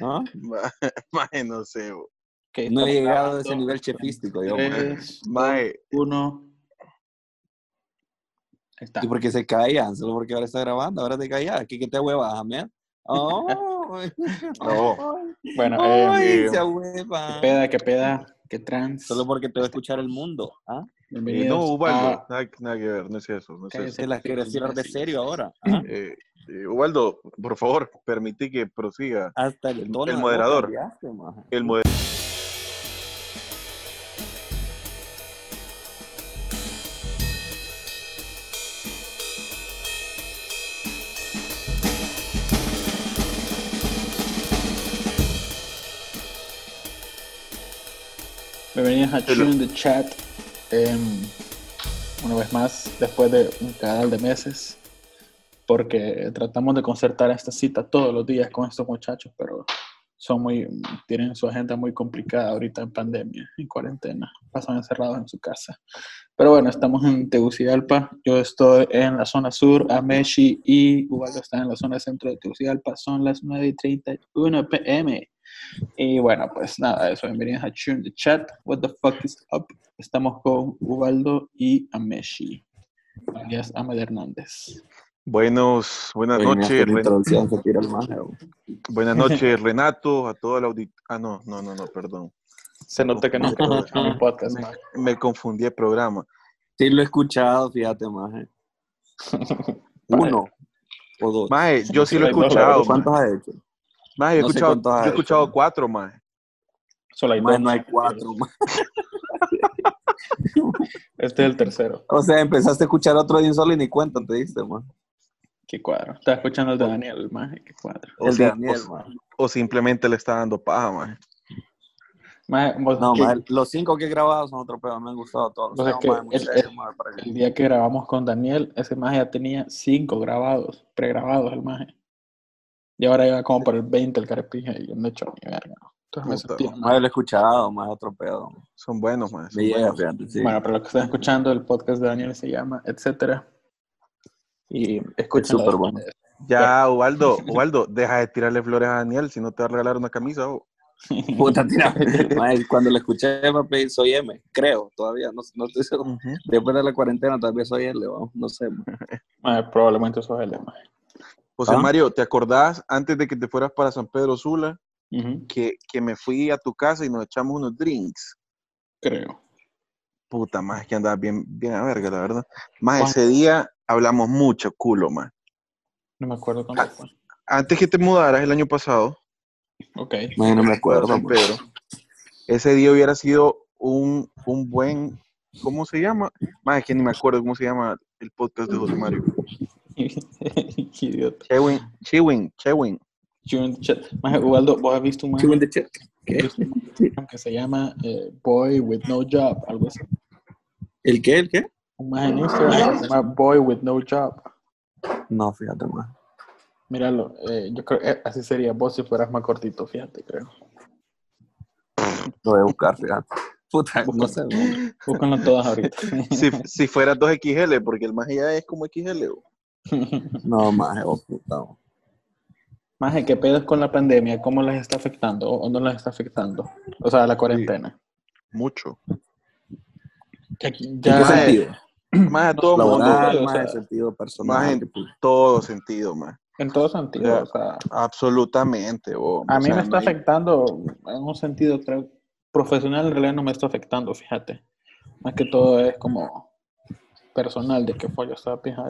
¿Ah? Mae, no sé, No he llegado a ese nivel chefístico, mae. Mae, uno. Ahí está. ¿Y por qué se callan? Solo porque ahora está grabando, ahora te callas. ¿Qué, qué te huevas, amén? Oh, No. Bueno, Ay, eh, se ahueva. qué peda, qué peda, qué trans. Solo porque te va a escuchar el mundo. ¿Ah? eh, Bienvenidos no, Ubaldo, a- nada, nada que ver, no es eso, no es eso. ¿Te las quieres tirar de serio ahora? ¿Ah? Eh, eh, Ubaldo, por favor, permití que prosiga. Hasta el, El- tono moderador. cambiaste. El modelo. Bienvenidos a. Tune the Chat. em, una vez más, después de un canal de meses, porque tratamos de concertar esta cita todos los días con estos muchachos, pero son muy, tienen su agenda muy complicada ahorita en pandemia, en cuarentena, pasan encerrados en su casa. Pero bueno, estamos en Tegucigalpa, yo estoy en la zona sur, Ameshi y Ubaldo está en la zona centro de Tegucigalpa, son las 9 y 31 pm. Y bueno, pues nada, eso. Bienvenidos a Tune the Chat. What the fuck is up? Estamos con Ubaldo y Ameshi, alias Ahmed Hernández. Buenos, buenas noches, maje, buenas noches, Renato, a todo el auditorio. Ah, no, no, no, no, perdón. Se nota que no escucha mi podcast, man. Me confundí el programa. Sí lo he escuchado, fíjate, maje. Uno o dos. Mae, yo sí lo he escuchado. ¿Cuántos has hecho? Yo he No escuchado, yo he hecho. escuchado cuatro, mae. Solo hay Maje, dos. no hay cuatro, maje. Este es el tercero. O sea, empezaste a escuchar otro de un solo y ni cuenta te diste, maje. Qué cuadro. Estaba escuchando el de Daniel, el maje. Qué cuadro. O, El de Daniel, o- maje. o simplemente le está dando paja, mae. Maje, vos- No, maje, los cinco que he grabado son otro pedo, me han gustado todos. Que maje, el- maje, para día que grabamos con Daniel, ese maje ya tenía cinco grabados, pregrabados el maje. Y ahora iba como por el 20 el carepija y yo no he hecho ni verga. Entonces me sentía. Maje, lo he escuchado, más otro pedo. Son buenos, fíjate, sí. Bueno, pero lo que están escuchando, el podcast de Daniel se llama Etcétera. Y súper bueno. Ya, Ubaldo, Ubaldo, deja de tirarle flores a Daniel, si no te va a regalar una camisa. Puta, tira. Cuando lo escuché, papi, soy M, creo, todavía, no, no estoy seguro. Después de la cuarentena, tal vez soy L, no sé. probablemente el lema. José ¿Ah? Mario, ¿te acordás antes de que te fueras para San Pedro Sula que, que me fui a tu casa y nos echamos unos drinks? Creo. Puta, más que andabas bien, bien a verga, la verdad. Más ese día hablamos mucho, culo, más. No me acuerdo cuándo fue. Antes que te mudaras el año pasado, Ok. Maje, no me acuerdo. San. Pedro, ese día hubiera sido un, un buen, ¿cómo se llama? Más es que ni me acuerdo cómo se llama el podcast de José Mario. Idiota. Chewin, Chewin, Chewin. June Chat. Maje, Ubaldo, ¿vos has visto un maje Chewing the chat. ¿Qué? que se llama eh, Boy with No Job? Algo así. ¿El qué? ¿El qué? Un maje en Instagram se llama Boy with No Job. No, fíjate, más. Míralo, eh, yo creo que así sería vos si fueras más cortito, fíjate, creo. Lo voy a buscar, fíjate. Puta, no sé. Búscanlo todas ahorita. Si, si fuera 2XL, porque el más ya es como XL. oh. No, maje, oh, puta. Maje, ¿qué pedos con la pandemia? ¿Cómo les está afectando o no les está afectando? O sea, la cuarentena. Mucho. Que aquí ¿En qué ya, sentido? Más a todo mundo, Laboral, o más sea, en sentido personal. más en pues, todo sentido, más. en todo sentido, Ya. o sea, Absolutamente. a O mí sea, me no está hay- afectando en un sentido, creo, profesional en realidad no me está afectando, fíjate. Más que todo es como personal de que fue yo estaba pija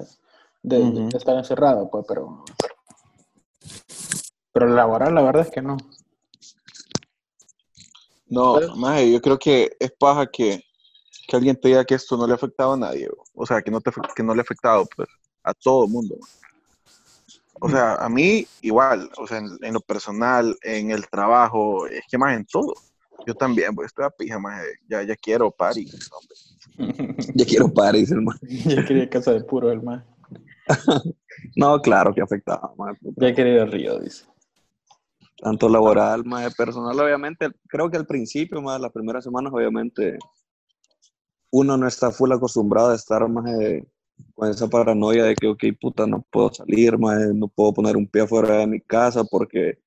de, de- estar encerrado, pues, pero pero laboral la verdad es que no. No, Pero- más yo creo que es paja que, que alguien te diga que esto no le ha afectado a nadie. O sea, que no, te, que no le ha afectado pues, a todo el mundo. O sea, a mí igual, o sea, en, en lo personal, en el trabajo, es que más en todo. Yo también, pues estoy a pija, más ya, ya quiero party. hombre. Ya quiero parar, dice el man. ya quería casa de puro el más. No, claro que afectaba, puta. Ya quería ir al río, dice. Tanto laboral, más personal, obviamente. Creo que al principio, más las primeras semanas, obviamente, uno no está full acostumbrado a estar más con esa paranoia de que, ok, puta, no puedo salir, maje, no puedo poner un pie afuera de mi casa porque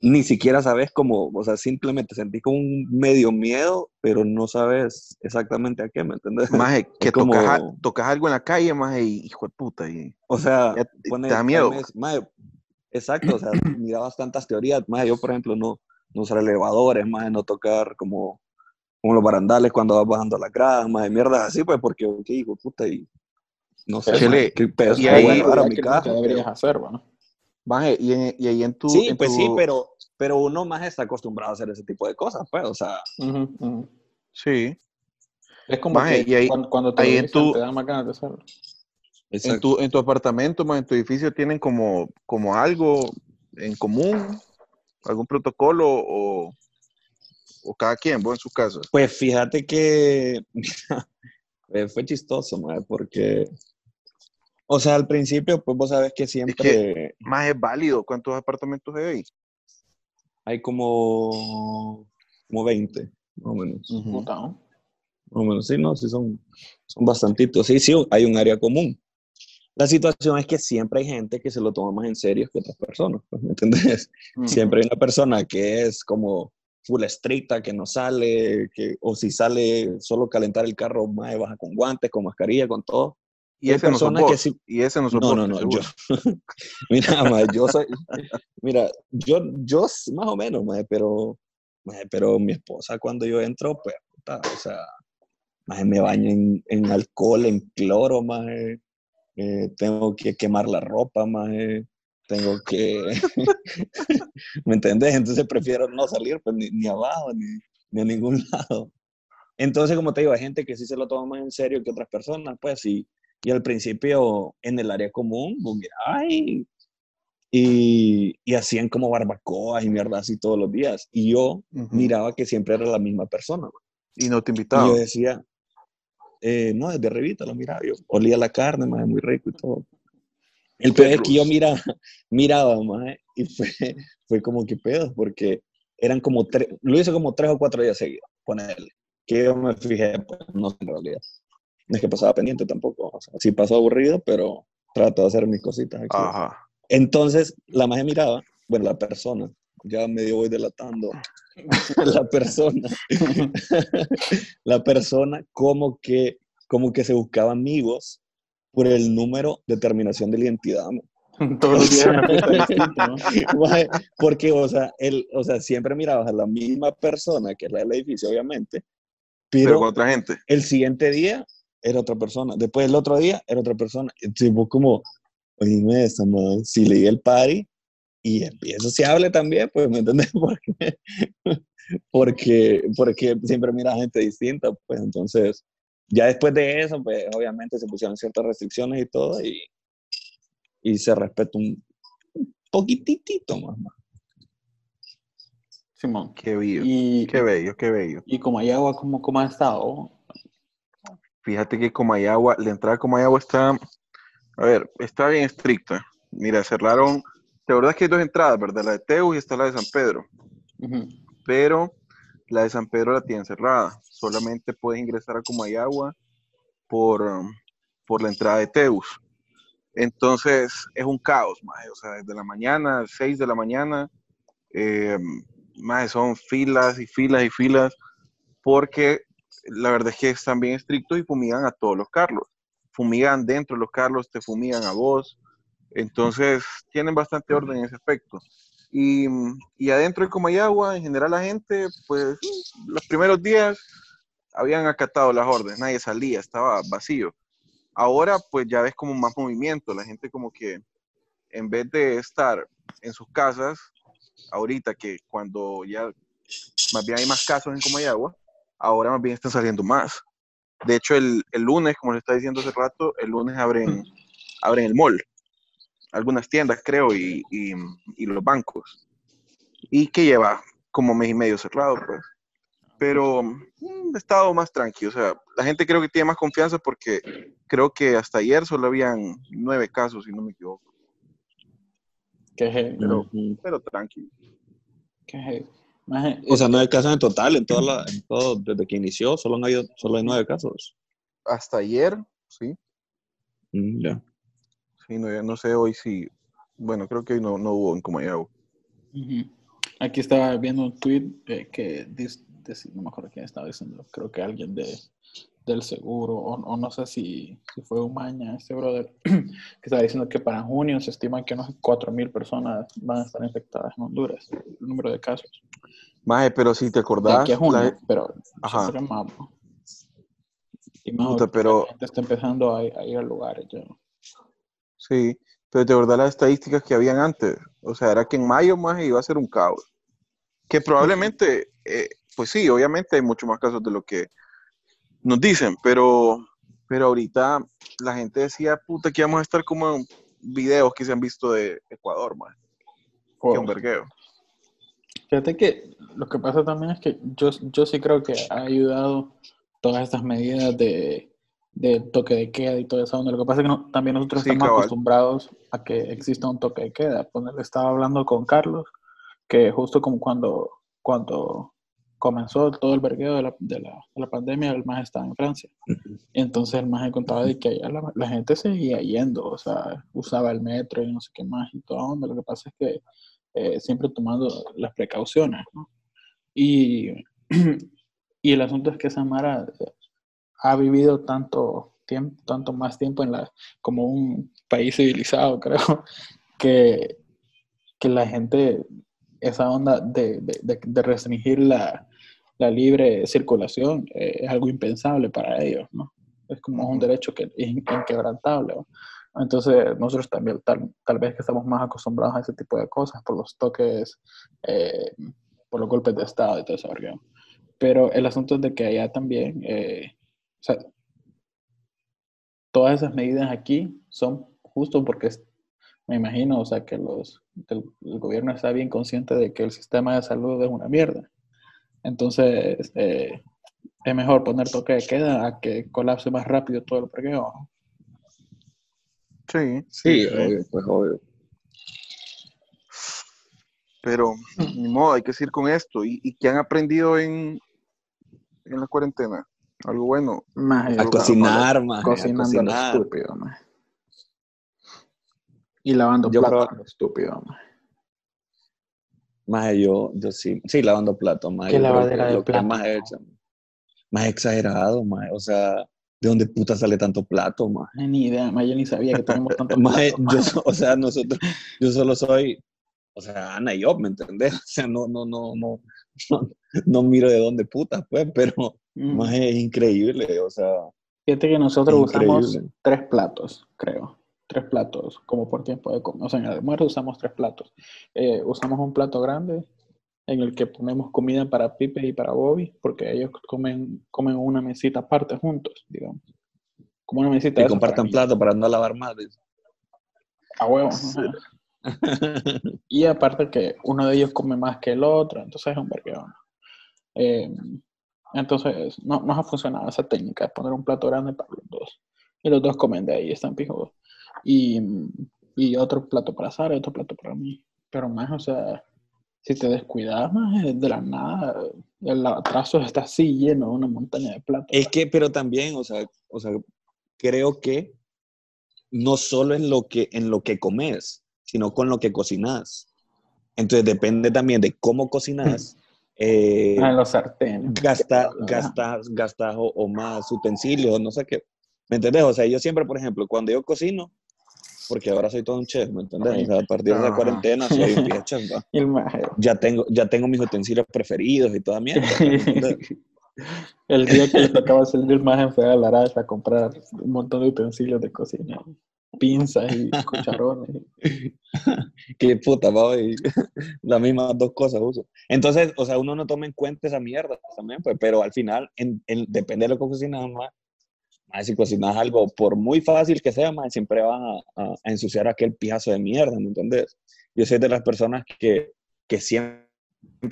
ni siquiera sabes cómo, o sea, simplemente sentís como un medio miedo, pero no sabes exactamente a qué, ¿me entiendes? Más que Es como- tocas, a- tocas algo en la calle, más hijo de puta. Y, O sea, Ya te da miedo. pones- maje, exacto, o sea, mirabas tantas teorías, más yo por ejemplo no, no usar elevadores, más no tocar como, como los barandales cuando vas bajando las gradas, más de mierdas así, pues porque, ok, hijo puta, y no sé, maje, qué pedo, y voy a ahí- llevar a mi casa, deberías pero- hacer, ¿no? Maje, y, en- y ahí en tu. Sí, en pues tu- sí, pero, pero uno más está acostumbrado a hacer ese tipo de cosas, pues, o sea. Sí. Es como Maje, que y ahí- cuando, cuando te ahí en tu- te dan más ganas de hacerlo. En tu, en tu apartamento, más en tu edificio, tienen como, como algo en común, algún protocolo o, o cada quien, vos en su casa. Pues fíjate que fue chistoso, porque, o sea, al principio, pues vos sabes que siempre Más es válido. ¿Cuántos apartamentos hay ahí? hay como, como 20, más o menos. ¿no? Más o menos, sí, no, sí son, son bastantitos. Sí, sí, hay un área común. La situación es que siempre hay gente que se lo toma más en serio que otras personas, pues, ¿me entendés? Siempre hay una persona que es como full estricta, que no sale, que, o si sale solo calentar el carro, más baja con guantes, con mascarilla, con todo. Y ese no sos que sí- Y ese no sos No, vos, no, no, yo, mira, mae, yo soy, mira, yo, yo más o menos, mae, pero, mae, pero mi esposa cuando yo entro, pues, puta, o sea, mae, me baño en, en alcohol, en cloro, mae, eh, tengo que quemar la ropa, mae, tengo que, ¿me entendés? Entonces prefiero no salir, pues, ni, ni abajo, ni, ni a ningún lado. Entonces, como te digo, hay gente que sí se lo toma más en serio que otras personas, pues, y, y al principio en el área común, pues, mira, ay, y, y hacían como barbacoas y mierda así todos los días. Y yo Ujú. miraba que siempre era la misma persona. Y no te Y invitaban. yo decía, eh, no, desde arribita lo miraba yo. Olía la carne, más muy rico y todo. El peor es que yo miraba, miraba, más y fue, fue como que pedo, porque eran como tres, lo hice como tres o cuatro días seguidos, ponerle. Que yo me fijé, pues no sé en realidad. No es que pasaba pendiente tampoco. O sea, sí pasó aburrido, pero trato de hacer mis cositas aquí. Ajá. Entonces, la magia miraba, bueno, la persona, ya medio voy delatando, la persona, la persona como que, como que se buscaba amigos por el número de terminación de la identidad. ¿no? Todos los días Porque, o sea, él, o sea, siempre mirabas a la misma persona, que es la del edificio, obviamente, Pero pero con otra gente. el siguiente día era otra persona, después el otro día era otra persona. Entonces vos como, oye, esta madre, si leí el party y es sociable también, pues, ¿me entendés? Porque, porque, porque siempre mira gente distinta, pues, entonces, ya después de eso, pues, obviamente se pusieron ciertas restricciones y todo, y, y se respeta un, un poquitito más. más. Simón. Qué bello. Y, Qué bello, qué bello. y como hay agua, ¿cómo, cómo ha estado? Fíjate que Comayagua, la entrada a Comayagua está, a ver, está bien estricta. Mira, cerraron, la verdad es que hay dos entradas, ¿verdad? La de Teu y está la de San Pedro. Ujú. Pero la de San Pedro la tienen cerrada. Solamente puedes ingresar a Comayagua por, um, por la entrada de Teus. Entonces es un caos, maje. O sea, desde la mañana, 6 de la mañana, eh, son filas y filas y filas, porque la verdad es que están bien estrictos y fumigan a todos los carros. Fumigan dentro de los carros, te fumigan a vos. Entonces tienen bastante orden en ese aspecto. Y, y adentro de Comayagua, en general la gente, pues los primeros días habían acatado las órdenes, nadie salía, estaba vacío. Ahora pues ya ves como más movimiento, la gente como que en vez de estar en sus casas, ahorita que cuando ya más bien hay más casos en Comayagua, ahora más bien están saliendo más. De hecho, el, el lunes, como les estaba diciendo hace rato, el lunes abren, abren el mall, algunas tiendas creo, y, y, y los bancos. Y que lleva como mes y medio cerrado, pues. Pero mm, he estado más tranquilo, o sea, la gente creo que tiene más confianza porque creo que hasta ayer solo habían nueve casos, si no me equivoco, Qué Pero- pero tranquilo. qué O sea, nueve casos en total, en, toda la, en todo, desde que inició, solo, han habido, solo hay nueve casos. Hasta ayer, sí, Mm, ya. Sí, no, no sé hoy si, bueno, creo que hoy no, no hubo en Comayagua. Ujú. Aquí estaba viendo un tweet eh, que dice, no me acuerdo quién estaba diciendo, creo que alguien de, del seguro, o, no sé si, si fue Umaña, este brother, que estaba diciendo que para junio se estima que unos 4.000 personas van a estar infectadas en Honduras, el número de casos. Maje, pero si te acordás... De junio, pero Ajá. Más, y más pero... la gente está empezando a, ir a lugares ya. Sí, pero de verdad las estadísticas que habían antes, o sea, era que en mayo más iba a ser un caos. Que probablemente, eh, pues sí, obviamente hay mucho más casos de lo que nos dicen, pero, pero ahorita la gente decía, puta, que vamos a estar como en videos que se han visto de Ecuador, más. Que un vergueo. Fíjate que lo que pasa también es que yo, yo sí creo que ha ayudado todas estas medidas de, de toque de queda y todo eso. Lo que pasa es que también nosotros estamos acostumbrados a que exista un toque de queda. Pues estaba hablando con Carlos, que justo como cuando, cuando comenzó todo el vergueo de la, de la, de la pandemia, el más estaba en Francia. Y entonces el más contaba de que allá la, gente seguía yendo, o sea, usaba el metro y no sé qué más y todo. Lo que pasa es que eh, siempre tomando las precauciones, ¿no? Y, y el asunto es que Samara ha vivido tanto tiempo, tanto más tiempo en la, como un país civilizado, creo, que, que la gente, esa onda de, de, restringir la, la, libre circulación eh, es algo impensable para ellos, ¿no? Es como un derecho que es inquebrantable. Entonces, nosotros también, tal, tal, vez que estamos más acostumbrados a ese tipo de cosas por los toques, eh, por los golpes de Estado y todo eso. Pero el asunto es de que allá también eh, sea, todas esas medidas aquí son justo porque me imagino, o sea, que los, el, gobierno está bien consciente de que el sistema de salud es una mierda. Entonces, eh, es mejor poner toque de queda a que colapse más rápido todo el parqueo. Sí, sí, obvio, pues obvio. Pero, ni modo, hay que seguir con esto. ¿Y, y qué han aprendido en, en la cuarentena? Algo bueno. a cocinar, más. Cocinando a estúpido, Y lavando yo platos estúpido, más. yo, yo sí, sí, lavando platos, más. ¿Qué lavadera de platos? Más, hecho, más exagerado, más. O sea, ¿de dónde puta sale tanto plato, más? Ni idea, más. Yo ni sabía que tenemos tanto plato. Yo, o sea, nosotros, yo solo soy, o sea, Ana y yo, ¿me entendés? O sea, no, no, no, no, no, miro de dónde puta, pues, pero más es increíble, o sea. Fíjate que nosotros usamos tres platos, creo. Tres platos, como por tiempo de comer. O sea, en el almuerzo usamos tres platos. Eh, usamos un plato grande en el que ponemos comida para Pipe y para Bobby, porque ellos comen, comen una mesita aparte juntos, digamos. Como una mesita. Y compartan plato para no lavar más. A huevo. y aparte que uno de ellos come más que el otro, entonces es un vergueo. Eh, entonces, no nos ha funcionado esa técnica de poner un plato grande para los dos. Y los dos comen de ahí, están pijos. Y, y otro plato para Sara y otro plato para mí. Pero más, o sea, si te descuidas más de la nada, el atraso está así lleno de una montaña de platos. Es que, pero también, o sea, o sea, creo que no solo en lo que, en lo que comes, sino con lo que cocinas. Entonces depende también de cómo cocinas. Eh, ah, los sartenes. Gastas gasta, o, más utensilios, no sé qué. ¿Me entendés? O sea, yo siempre, por ejemplo, cuando yo cocino, porque ahora soy todo un chef, ¿me entendés? O sea, a partir de la cuarentena soy un chef, Ya tengo, ya tengo mis utensilios preferidos y toda mierda. el día que le tocaba salir más en fue a la a comprar un montón de utensilios de cocina pinzas y cucharones. Qué puta, y las mismas dos cosas uso. Entonces, o sea, uno no toma en cuenta esa mierda también, pues, pero al final, en, depende de lo que cocinas, más, si cocinas algo, por muy fácil que sea, más, siempre van a, a, ensuciar aquel pijazo de mierda, ¿me entiendes? Yo soy de las personas que, que siempre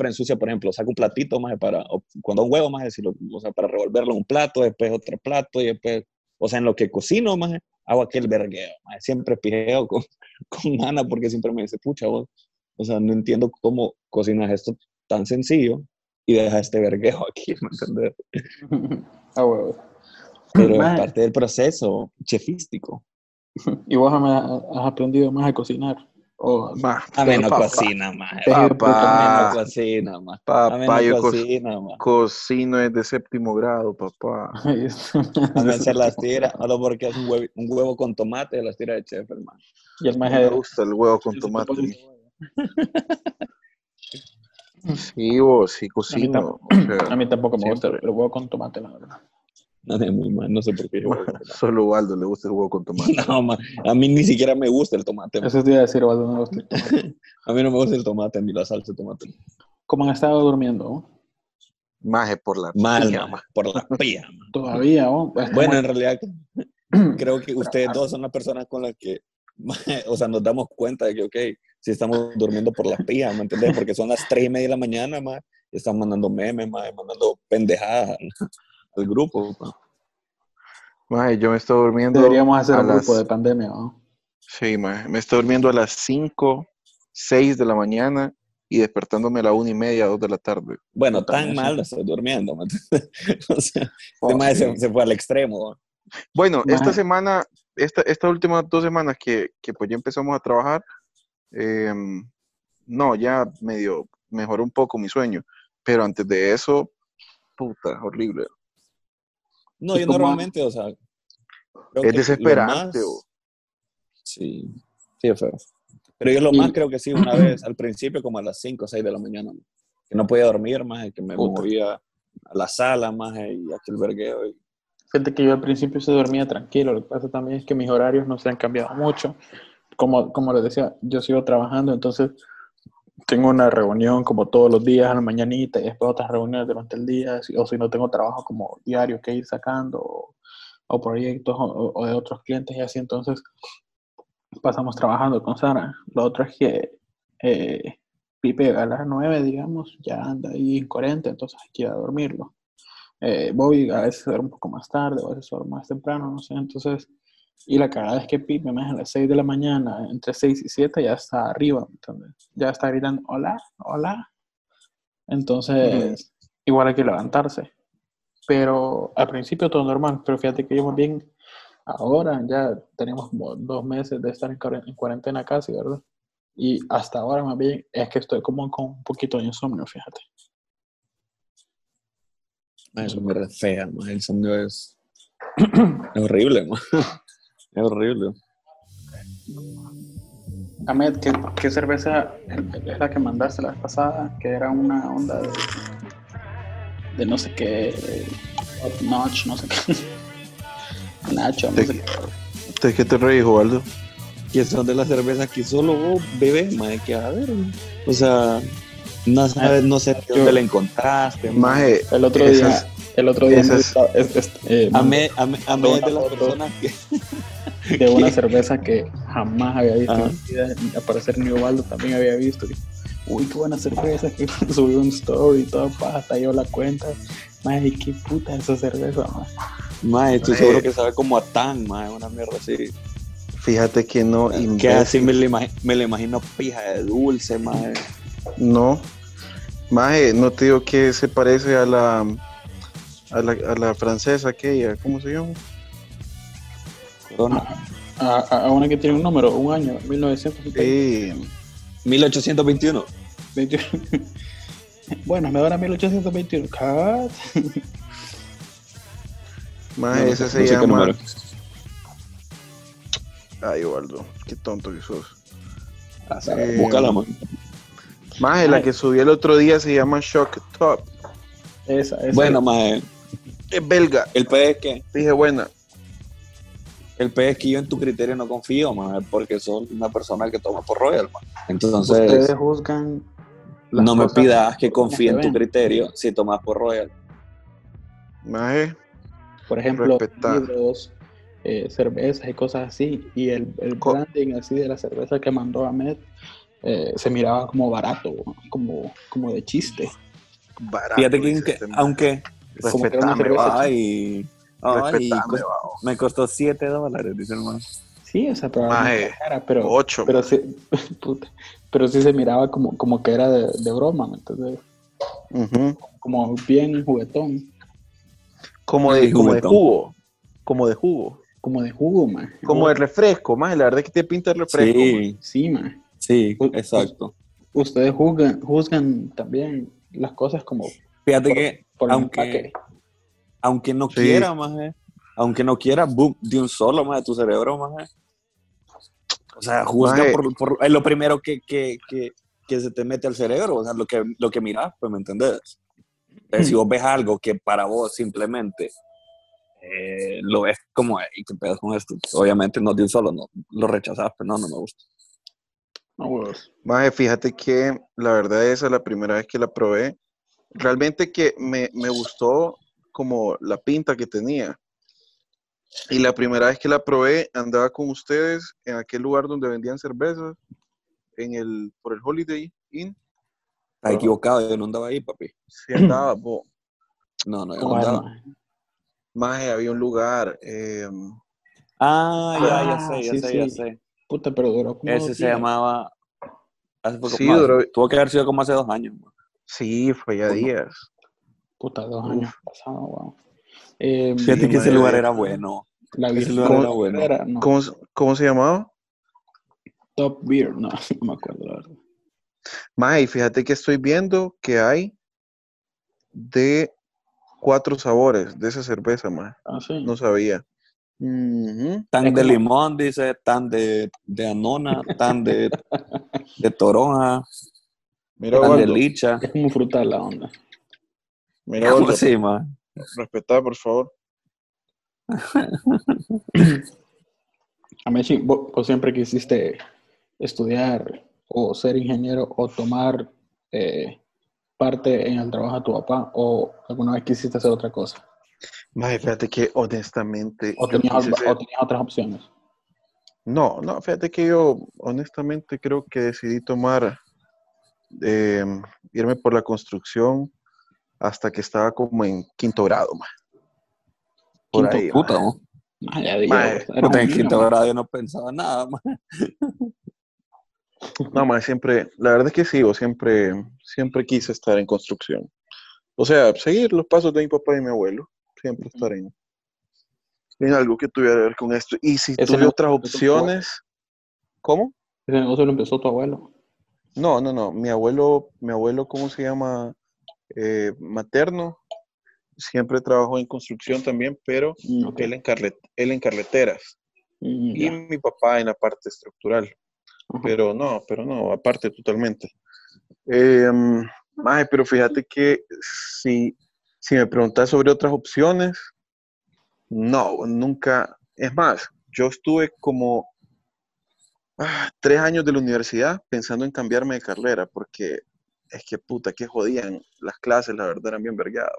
ensucia, por ejemplo, saco un platito más para, o cuando un huevo más, o sea, para revolverlo en un plato, después otro plato y después, o sea, en lo que cocino más, hago aquel vergueo. Siempre pijeo con, con Ana porque siempre me dice, pucha, vos, o sea, no entiendo cómo cocinas esto tan sencillo y dejas este vergueo aquí, ¿me entiendes? Ah, bueno. Pero es parte del proceso chefístico. ¿Y vos has aprendido más a cocinar? Oh, Ma, A mí no papá, cocina, de Papá. A mí no cocina. A mí Papá, no yo co- cocina, maje. cocino es de séptimo grado, papá. A mí se las tira, solo porque es un huevo, un huevo con tomate, las tira de chef, hermano. y el Me maje gusta el huevo con tomate. Sí, vos, sí cocino. o sea, A mí tampoco me gusta siempre. el huevo con tomate, la verdad. No, muy mal, no sé por qué. yo- Solo a Waldo le gusta el huevo con tomate. No, ma, a mí ni siquiera me gusta el tomate. ma. Eso te iba a decir, Osvaldo, no me gusta el tomate. A mí no me gusta el tomate ni la salsa de tomate. ¿Cómo han estado durmiendo? Maje por la Mal, pija, ma, por la pía. Todavía, ¿no? Bueno, en realidad creo que ustedes dos son las personas con las que, o sea, nos damos cuenta de que, ok, si estamos durmiendo por la pía, ¿me entendés? Porque son las tres y media de la mañana, ma, y están mandando memes, y mandando pendejadas al grupo. Maje, yo me estoy durmiendo. Deberíamos hacer a un grupo de pandemia, ¿no? Sí, maje, me estoy durmiendo a las 5, 6 de la mañana y despertándome a la una y media, 2 de la tarde. Bueno, tan mal no estoy durmiendo. O sea, Oh, este sí. se, se fue al extremo. Bueno, esta semana, esta, estas últimas dos semanas que, que pues ya empezamos a trabajar, em, no, ya medio mejoró un poco mi sueño, pero antes de eso, puta, horrible. No, ¿Y yo normalmente, o sea. Es desesperante, más- bo. Sí, sí, es feo. Pero yo lo más creo que sí, una vez al principio, como a las 5 o 6 de la mañana, ma, que no podía dormir más, que me Puta. movía a la sala más y aquel vergueo. y- Fíjate que yo al principio se dormía tranquilo, lo que pasa también es que mis horarios no se han cambiado mucho. Como, como les decía, yo sigo trabajando, entonces tengo una reunión como todos los días a la mañanita y después otras reuniones durante el día, o si no tengo trabajo como diario que ir sacando, o, o proyectos o, o de otros clientes y así, entonces pasamos trabajando con Sara. Lo otro es que eh, Pipe a las 9, digamos, ya anda ahí en 40, entonces hay que ir a dormirlo. Eh, Bobby a veces duerme un poco más tarde, o a veces duerme más temprano, no sé, entonces, y la cagada es que Pipe más a las 6 de la mañana, entre 6 y 7 ya está arriba, entonces, ya está gritando, hola, hola. Entonces, igual hay que levantarse. Pero al principio todo normal, pero fíjate que yo más bien ahora ya tenemos como dos meses de estar en, en cuarentena casi, ¿verdad? Y hasta ahora más bien es que estoy como con un poquito de insomnio, fíjate. Eso me fea, ma, el sonido es, es horrible, ma. es horrible. Ahmed, ¿qué, qué cerveza es la que mandaste la vez pasada? Que era una onda de, de no sé qué, top notch, no sé qué. Nacho, no ¿De sé qué? ¿De qué te reís, Waldo? Que son de las cervezas que solo vos bebés, ma, que a ver, o sea, no sabes, no sé dónde la encontraste. Maje, El otro esas- día, el otro día estaba- es- es- eh, es de las personas que... de una cerveza que jamás había visto Ajá. en mi vida. y Aparecer New Baldo también había visto. Y, Uy, qué buena cerveza. Que subió un story y todo, pa, hasta yo la cuenta. Madre, qué puta esa cerveza, ma. Ma, estoy seguro que sabe como a tan, ma, una mierda así. fíjate que no, Que así me lo imagino pija de dulce, ma. No. Maje, no te digo que se parece a la a la, a la francesa aquella, ¿cómo se llama? Corona. A, a- a una que tiene un número, un año, 1921. Sí, 1821. bueno, me da 1821. Cut. maje, No, esa no se llama. Ay, Waldo, qué tonto que sos. Ah, Eh, Búscala, ma. Maje, la que subí el otro día se llama Shock Top. Esa, esa. Bueno, eh, Es belga. el pez es que, Dije, buena. el pez es que yo en tu criterio no confío, ma, porque sos una persona que toma por Royal, ma. Entonces, Ustedes juzgan. no me pidas que confíe en tu ven. criterio si tomas por Royal. Maje, Por ejemplo, Respetar. libros, eh, cervezas y cosas así. Y el, branding así de la cerveza que mandó Ahmed eh, se miraba como barato, como, como de chiste. barato. Fíjate que, aunque, este aunque como que era una Respetame, cerveza va. ay, me costó 7 dólares, dice el man. Sí, o sea, pero, Maje, cara, pero, Ocho. pero, sí, puta, pero sí se miraba como, como que era de, de broma, ¿me entiendes? Ujú. Como bien juguetón, Como de, como de jugo. Como de jugo. como de jugo, man. Como de refresco, maje. La verdad es que te pinta el refresco. Sí, Sí, man. Sí, U- exacto. Ustedes juzgan, juzgan también las cosas como Fíjate por, que por aunque- aunque no Sí. quiera, maje, aunque no quiera, boom, de un solo, maje, tu cerebro, maje. O sea, juzga Maje. por, por- es lo primero que, que, que, que se te mete al cerebro, o sea, lo que, lo que miras, pues, ¿me entendés? Entonces, si vos ves algo que para vos simplemente eh, lo ves como, "Ey, ¿qué pedo con esto? Obviamente no de un solo, no, lo rechazás, pero no, no me gusta. No. Maje, fíjate que la verdad esa es la primera vez que la probé. Realmente que me, me gustó como la pinta que tenía. Y la primera vez que la probé andaba con ustedes en aquel lugar donde vendían cervezas, en el, por el Holiday Inn. Estás equivocado, yo no andaba ahí, papi. Sí andaba, bo. No, no, yo no. Maje, había un lugar. eh, Ah, ya, ya Ah, sé, ya sí, sé, ya sé. Puta, pero duró como Ese se llamaba. hace poco- Sí, duró- Tuvo que haber sido como hace dos años. man. Sí, fue ya Uno. días. Puta, dos Uf. años pasados, wow. Eh, Fíjate que ese lugar era bueno. la ese lugar Top era bueno. era- no, ¿Cómo, cómo se llamaba? Top Beer, no, no me acuerdo, la verdad. Mae, fíjate que estoy viendo que hay de cuatro sabores de esa cerveza, mae. Ah, sí. No sabía. Tan Es de como- limón, dice, tan de, de anona, tan de, de toronja, Mira, de licha. Es como frutal la onda. Mira, ¿Cómo Waldo. así, man? Respetá, por favor. A mí sí, vos, vos siempre quisiste estudiar o ser ingeniero o tomar eh, parte en el trabajo de tu papá o alguna vez quisiste hacer otra cosa. Mae, fíjate que honestamente. O yo tenías, quise ser- o tenías otras opciones. No, no, fíjate que yo honestamente creo que decidí tomar, eh, irme por la construcción hasta que estaba como en quinto grado. Por Quinto, ahí, Puta. ¿no? Ah, un en quinto man. grado yo no pensaba nada, man. No, más siempre, la verdad es que sí, yo siempre, siempre quise estar en construcción. O sea, seguir los pasos de mi papá y mi abuelo, siempre estar en, en algo que tuviera que ver con esto. Y si tuve otras opciones, ¿cómo? Ese negocio lo empezó tu abuelo. No, no, no, mi abuelo, mi abuelo, ¿cómo se llama? Eh, materno, siempre trabajó en construcción también, pero Mm, ok. él en, carlet- él en carreteras Mm, y mi papá en la parte estructural. Pero no, pero no, aparte totalmente. Eh, pero fíjate que si, si me preguntas sobre otras opciones, no, nunca. Es más, yo estuve como ah, tres años de la universidad pensando en cambiarme de carrera, porque es que puta, que jodían las clases, la verdad eran bien vergadas.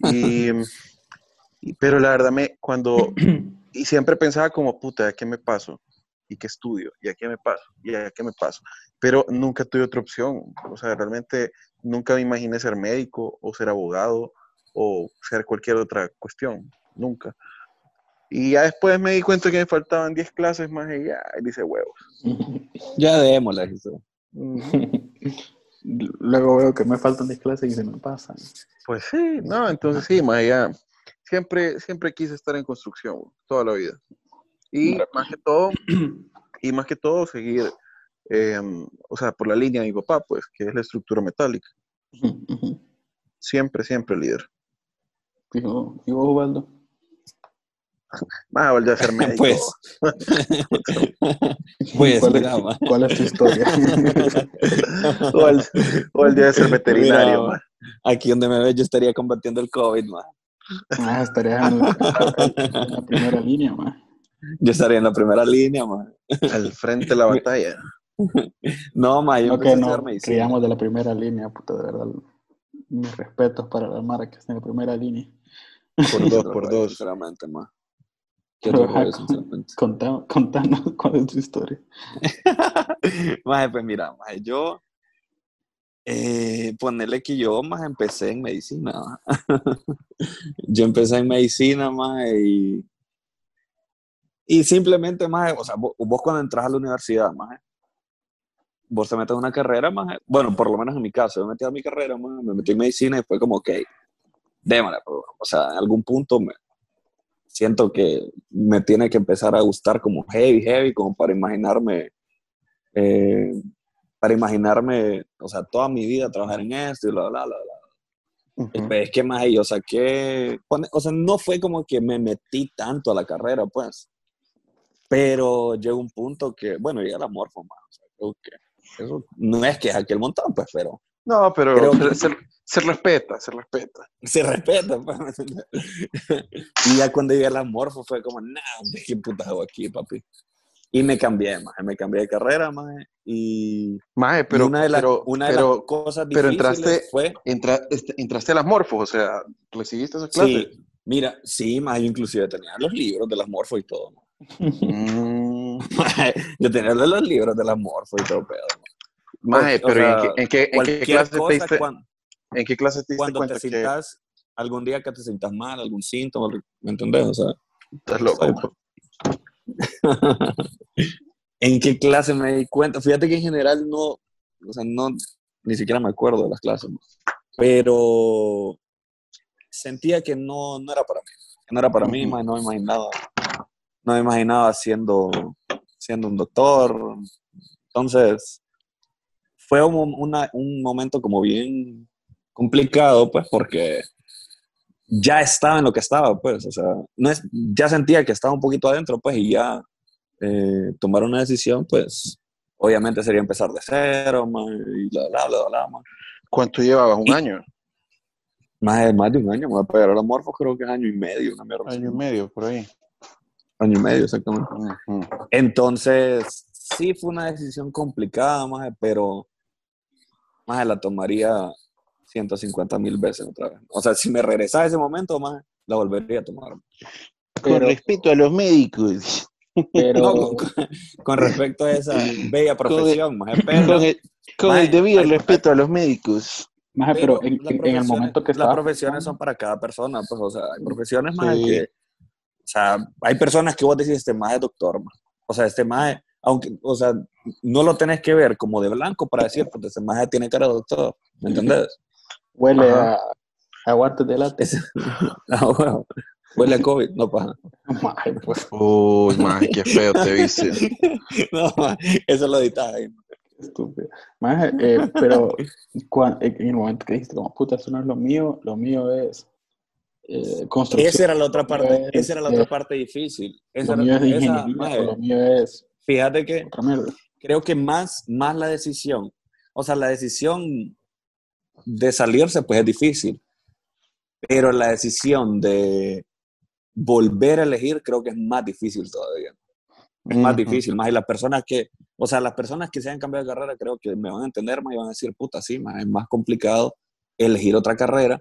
Y, y- pero la verdad me, cuando, y siempre pensaba como, puta, ¿a qué me paso? ¿Y qué estudio? ¿Y a qué me paso? ¿Y a qué me paso? Pero nunca tuve otra opción. O sea, realmente nunca me imaginé ser médico o ser abogado o ser cualquier otra cuestión. Nunca. Y ya después me di cuenta que me faltaban 10 clases más y ya, y dice huevos. Ya démosle. dice. Luego veo que me faltan 10 clases y se me pasan. Pues sí, no, entonces sí, más allá. Siempre, siempre quise estar en construcción, toda la vida. Y más que todo, y más que todo seguir, eh, o sea, por la línea de mi papá, pues, que es la estructura metálica. Siempre, siempre líder. ¿Y vos, y Ubaldo? Más volver a ser médico. Pues. Pues, ¿Cuál, mira, es, ma. cuál es tu historia? o, el, o el día de ser veterinario, Mira. Aquí donde me ves, yo estaría combatiendo el COVID, man. ah, estarías en la, en la primera línea, man. Yo estaría en la primera línea, man. Al frente de la batalla. No, man, yo a estudiar no criamos de la primera línea, puta, de verdad. Mis respetos para la Mara que está en la primera línea. Por dos, por dos. Sinceramente, man. Qué sinceramente. Contá- contanos cuál es tu historia. Maje, pues mira, maje, yo, eh, ponerle que yo más empecé en medicina. yo empecé en medicina, más y, y simplemente, más, o sea, vos, vos cuando entras a la universidad, más, vos te metes en una carrera, más, bueno, por lo menos en mi caso, yo me metí a mi carrera, maje, me metí en medicina y fue como, ok, démosle, pues, o sea, en algún punto me siento que me tiene que empezar a gustar como heavy, heavy, como para imaginarme eh, para imaginarme, o sea, toda mi vida trabajar en esto y bla, bla, bla, bla. Ujú. Pues es que más yo saqué, o sea, no fue como que me metí tanto a la carrera, pues, pero llegó un punto que, bueno, ya la morfo más, o sea, creo que eso no es que aquel montón, pues, pero No, pero Creo que- se- se respeta, se respeta. se respeta, pues, y ya cuando llegué a la morfo fue como, nah, hombre, ¿qué puta hago aquí, papi? Y me cambié, más, me cambié de carrera, más, y, Maje, pero, una de las, pero, una de pero las cosas pero difíciles entraste- fue entra- este- entraste a las morfos, o sea, recibiste esas clases. Sí, mira, sí, más yo inclusive tenía los libros de las morfos y todo. ma. Mm, yo tenía los libros de las morfos y todo pedo. maje, O pero ¿y sea, en qué, en qué- en qué Cualquier clase te diste, en qué clase te diste cuando, cuenta te que sientas, algún día que te sientas mal, algún síntoma, ¿me entendés? O sea, estás loco? ¿en qué clase me di cuenta? Fíjate que en general no, o sea, no, ni siquiera me acuerdo de las clases, pero sentía que no, no era para mí, que no era para mí, no me imaginaba, no me imaginaba siendo, siendo un doctor, entonces fue un, una- un momento como bien complicado, pues, porque ya estaba en lo que estaba, pues, o sea, no es, ya sentía que estaba un poquito adentro, pues, y ya eh, tomar una decisión, pues, obviamente sería empezar de cero, ma, y bla, bla, bla, bla, ma. ¿Cuánto llevabas? ¿Un Y- año? Más de, más de un año, me voy a pegar a la morfo, creo que es año y medio, una mierda. Año y medio, por ahí. Año y medio, exactamente. Entonces, sí fue una decisión complicada, más, pero más la tomaría 150 mil veces otra vez. O sea, si me regresaba a ese momento, más la volvería a tomar. Pero- respecto a los médicos. Pero, No, con, con- con respecto a esa bella profesión, Con el, con Maje, el debido hay- respeto a los médicos. maje, pero en, las en- en el momento que profesiones- estaba Las profesiones son para cada persona, pues, o sea, hay profesiones más Sí. que... O sea, hay personas que vos decís, este más es doctor. O sea, este más, aunque, o sea, no lo tenés que ver como de blanco para decir, pues este más tiene cara de doctor, ¿me entendés? Huele Ajá. a, a guantes de lata. Es- Ah, bueno, huele a COVID, no pasa. Maje, pues, Uy, maje, qué feo te viste. No, ma, eso lo editas ahí. estúpido. Maje, eh, pero cuan- en en el momento que dijiste, como puta, eso no es lo mío, lo mío es eh, construcción. Esa era la otra parte, Es, esa era la eh, otra parte difícil. Esa lo era- mío es de esa, maje, lo mío es fíjate que creo que más, más la decisión, o sea, la decisión de salirse, pues es difícil, pero la decisión de volver a elegir creo que es más difícil todavía. Es más difícil, más y las personas que, o sea, las personas que se han cambiado de carrera creo que me van a entender más y van a decir, puta, sí, más, es más complicado elegir otra carrera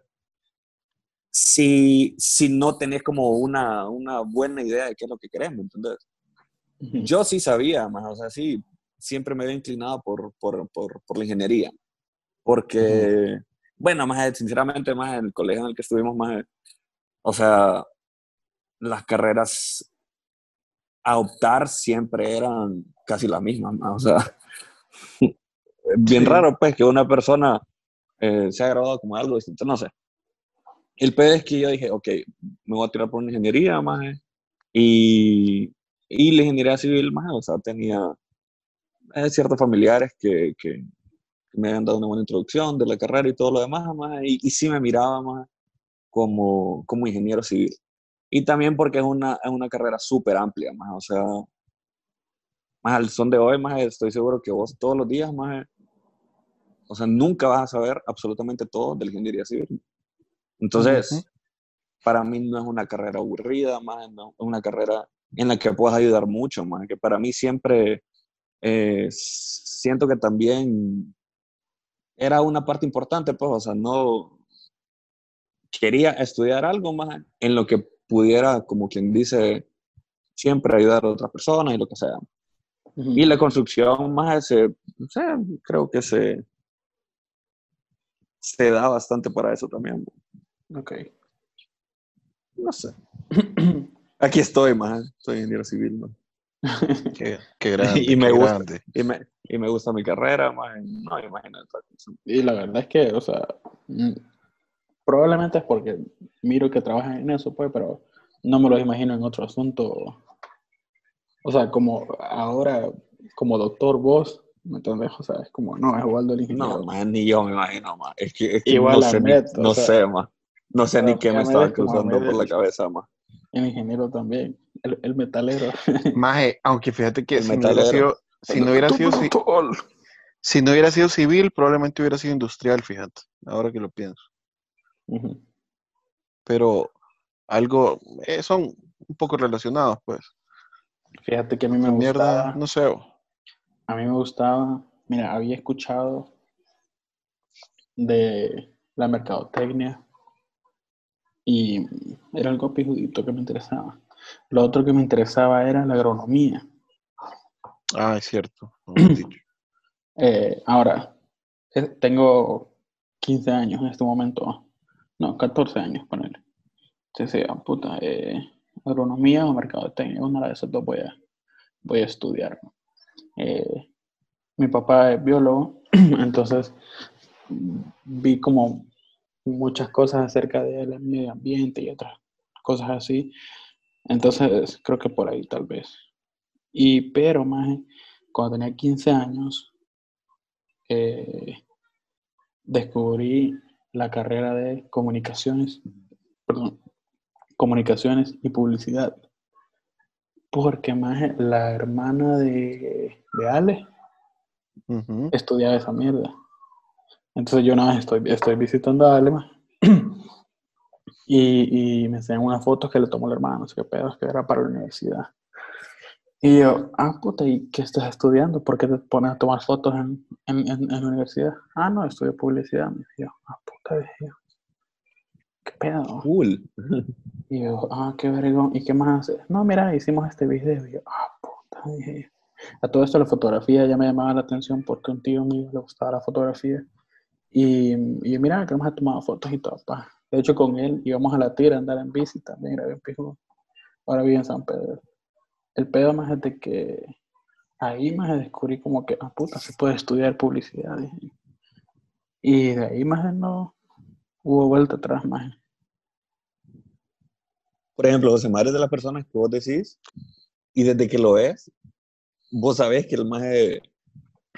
si, si no tenés como una, una buena idea de qué es lo que querés, ¿me entendés? Yo sí sabía, más, o sea, sí, siempre me había inclinado por, por, por, por la ingeniería. Porque, bueno, más sinceramente, más en el colegio en el que estuvimos, más, o sea, las carreras a optar siempre eran casi las mismas, o sea, bien Sí. raro, pues, que una persona eh, se ha graduado como algo distinto, no sé. El pedo es que yo dije, ok, me voy a tirar por una ingeniería, más, y, y la ingeniería civil, más, o sea, tenía eh, ciertos familiares que, que me habían dado una buena introducción de la carrera y todo lo demás, más, y, y sí me miraba más como, como ingeniero civil. Y también porque es una, es una carrera súper amplia, más, o sea, más al son de hoy, más estoy seguro que vos todos los días, más, o sea, nunca vas a saber absolutamente todo de la ingeniería civil. Entonces, Ujú. para mí no es una carrera aburrida, más, no, es una carrera en la que puedas ayudar mucho, más, que para mí siempre eh, siento que también era una parte importante, pues, o sea, no quería estudiar algo más en lo que pudiera, como quien dice, siempre ayudar a otras personas y lo que sea. Y la construcción más se, creo que se, se da bastante para eso también. Ok. No sé. Aquí estoy, más. Soy ingeniero civil, man. Qué, qué grande. Y me qué gusta. grande. Y me, y me gusta mi carrera, más. No, imagínate. Y la verdad es que, o sea, mm, probablemente es porque miro que trabajan en eso, pues, pero no me los imagino en otro asunto. O sea, como ahora como doctor vos, ¿me entendés? O sea, es como, no, es igual del ingeniero. No, man, ni yo me imagino, man. Es que, es que Igual no sé, Met, no sea, sé, man. No sé ni qué me estaba cruzando por la cabeza, man. El ingeniero también, el, el metalero. Maje, aunque fíjate que El si no hubiera sido, si no hubiera sido, ci- si no hubiera sido civil, probablemente hubiera sido industrial, fíjate, ahora que lo pienso. Pero algo, eh, son un poco relacionados, pues. Fíjate que a mí me Mierda, gustaba, no sé. a mí me gustaba, mira, había escuchado de la mercadotecnia y era algo pijudito que me interesaba. Lo otro que me interesaba era la agronomía. Ah, es cierto. dicho. Eh, ahora, tengo 15 años en este momento, no, 14 años, ponele. Entonces, ah, puta, eh, agronomía o mercadotecnia, una de esas dos voy a, voy a estudiar. Eh, mi papá es biólogo, entonces mm, vi como muchas cosas acerca del medio ambiente y otras cosas así. Entonces, creo que por ahí tal vez. Y, pero, más cuando tenía 15 años, eh, descubrí la carrera de comunicaciones, perdón, comunicaciones y publicidad. Porque más la hermana de, de Ale Ujú. estudiaba esa mierda. Entonces yo nada más estoy, estoy visitando a Ale. Y, y me enseñan unas fotos que le tomó la hermana, no sé qué pedo, que era para la universidad. Y yo, ah, puta, ¿y qué estás estudiando? ¿Por qué te pones a tomar fotos en, en, en- en la universidad? Ah, no, estudio publicidad. Me dije yo, ah, puta, dije yo. ¿Qué pedo? Cool. Y yo, ah, qué vergón. ¿Y qué más haces? No, mira, hicimos este video. Y yo, ah, puta, dije yo. A todo esto la fotografía ya me llamaba la atención porque a un tío mío le gustaba la fotografía. Y, y yo, mira, que hemos tomado fotos y todo, pa. De hecho, con él íbamos a la tira a andar en bici también, grabé en Pijudo. Ahora vive en San Pedro. El pedo más es de que ahí más descubrí como que, ah, puta, se puede estudiar publicidad. Y de ahí más no hubo vuelta atrás más. Por ejemplo, José Mario es de las personas que vos decís, y desde que lo ves, vos sabés que el más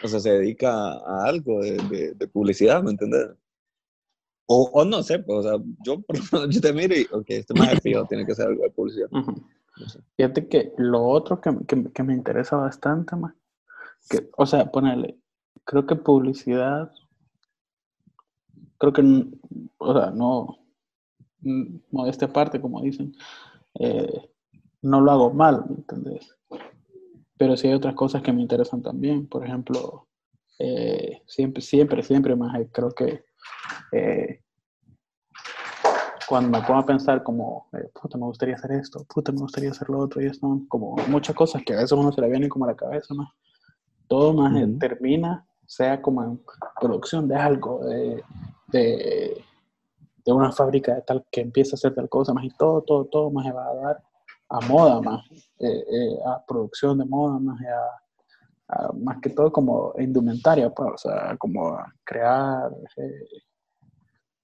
o sea, se dedica a algo de- de publicidad, ¿me entendés? O, o no sé, pues, o sea, yo, por lo menos, yo te miro y, ok, este más fijo, tiene que ser algo de publicidad. Ujú. No sé. Fíjate que lo otro que, que- que me interesa bastante más, que, o sea, ponerle, creo que publicidad, creo que, o sea, no, modestia aparte, como dicen, eh, no lo hago mal, ¿me entendés? Pero sí hay otras cosas que me interesan también, por ejemplo, eh, siempre, siempre, siempre más, creo que eh, cuando me pongo a pensar como, eh, puta, me gustaría hacer esto, puta, me gustaría hacer lo otro, y esto, como muchas cosas que a veces uno se le vienen como a la cabeza, más. Todo más eh, Ujú. termina, sea como en producción de algo, de, de, de una fábrica de tal que empieza a hacer tal cosa, más y todo, todo, todo más se va a dar a moda, más, eh, eh, a producción de moda, más, a, a- más que todo como indumentaria, pues, o sea, como crear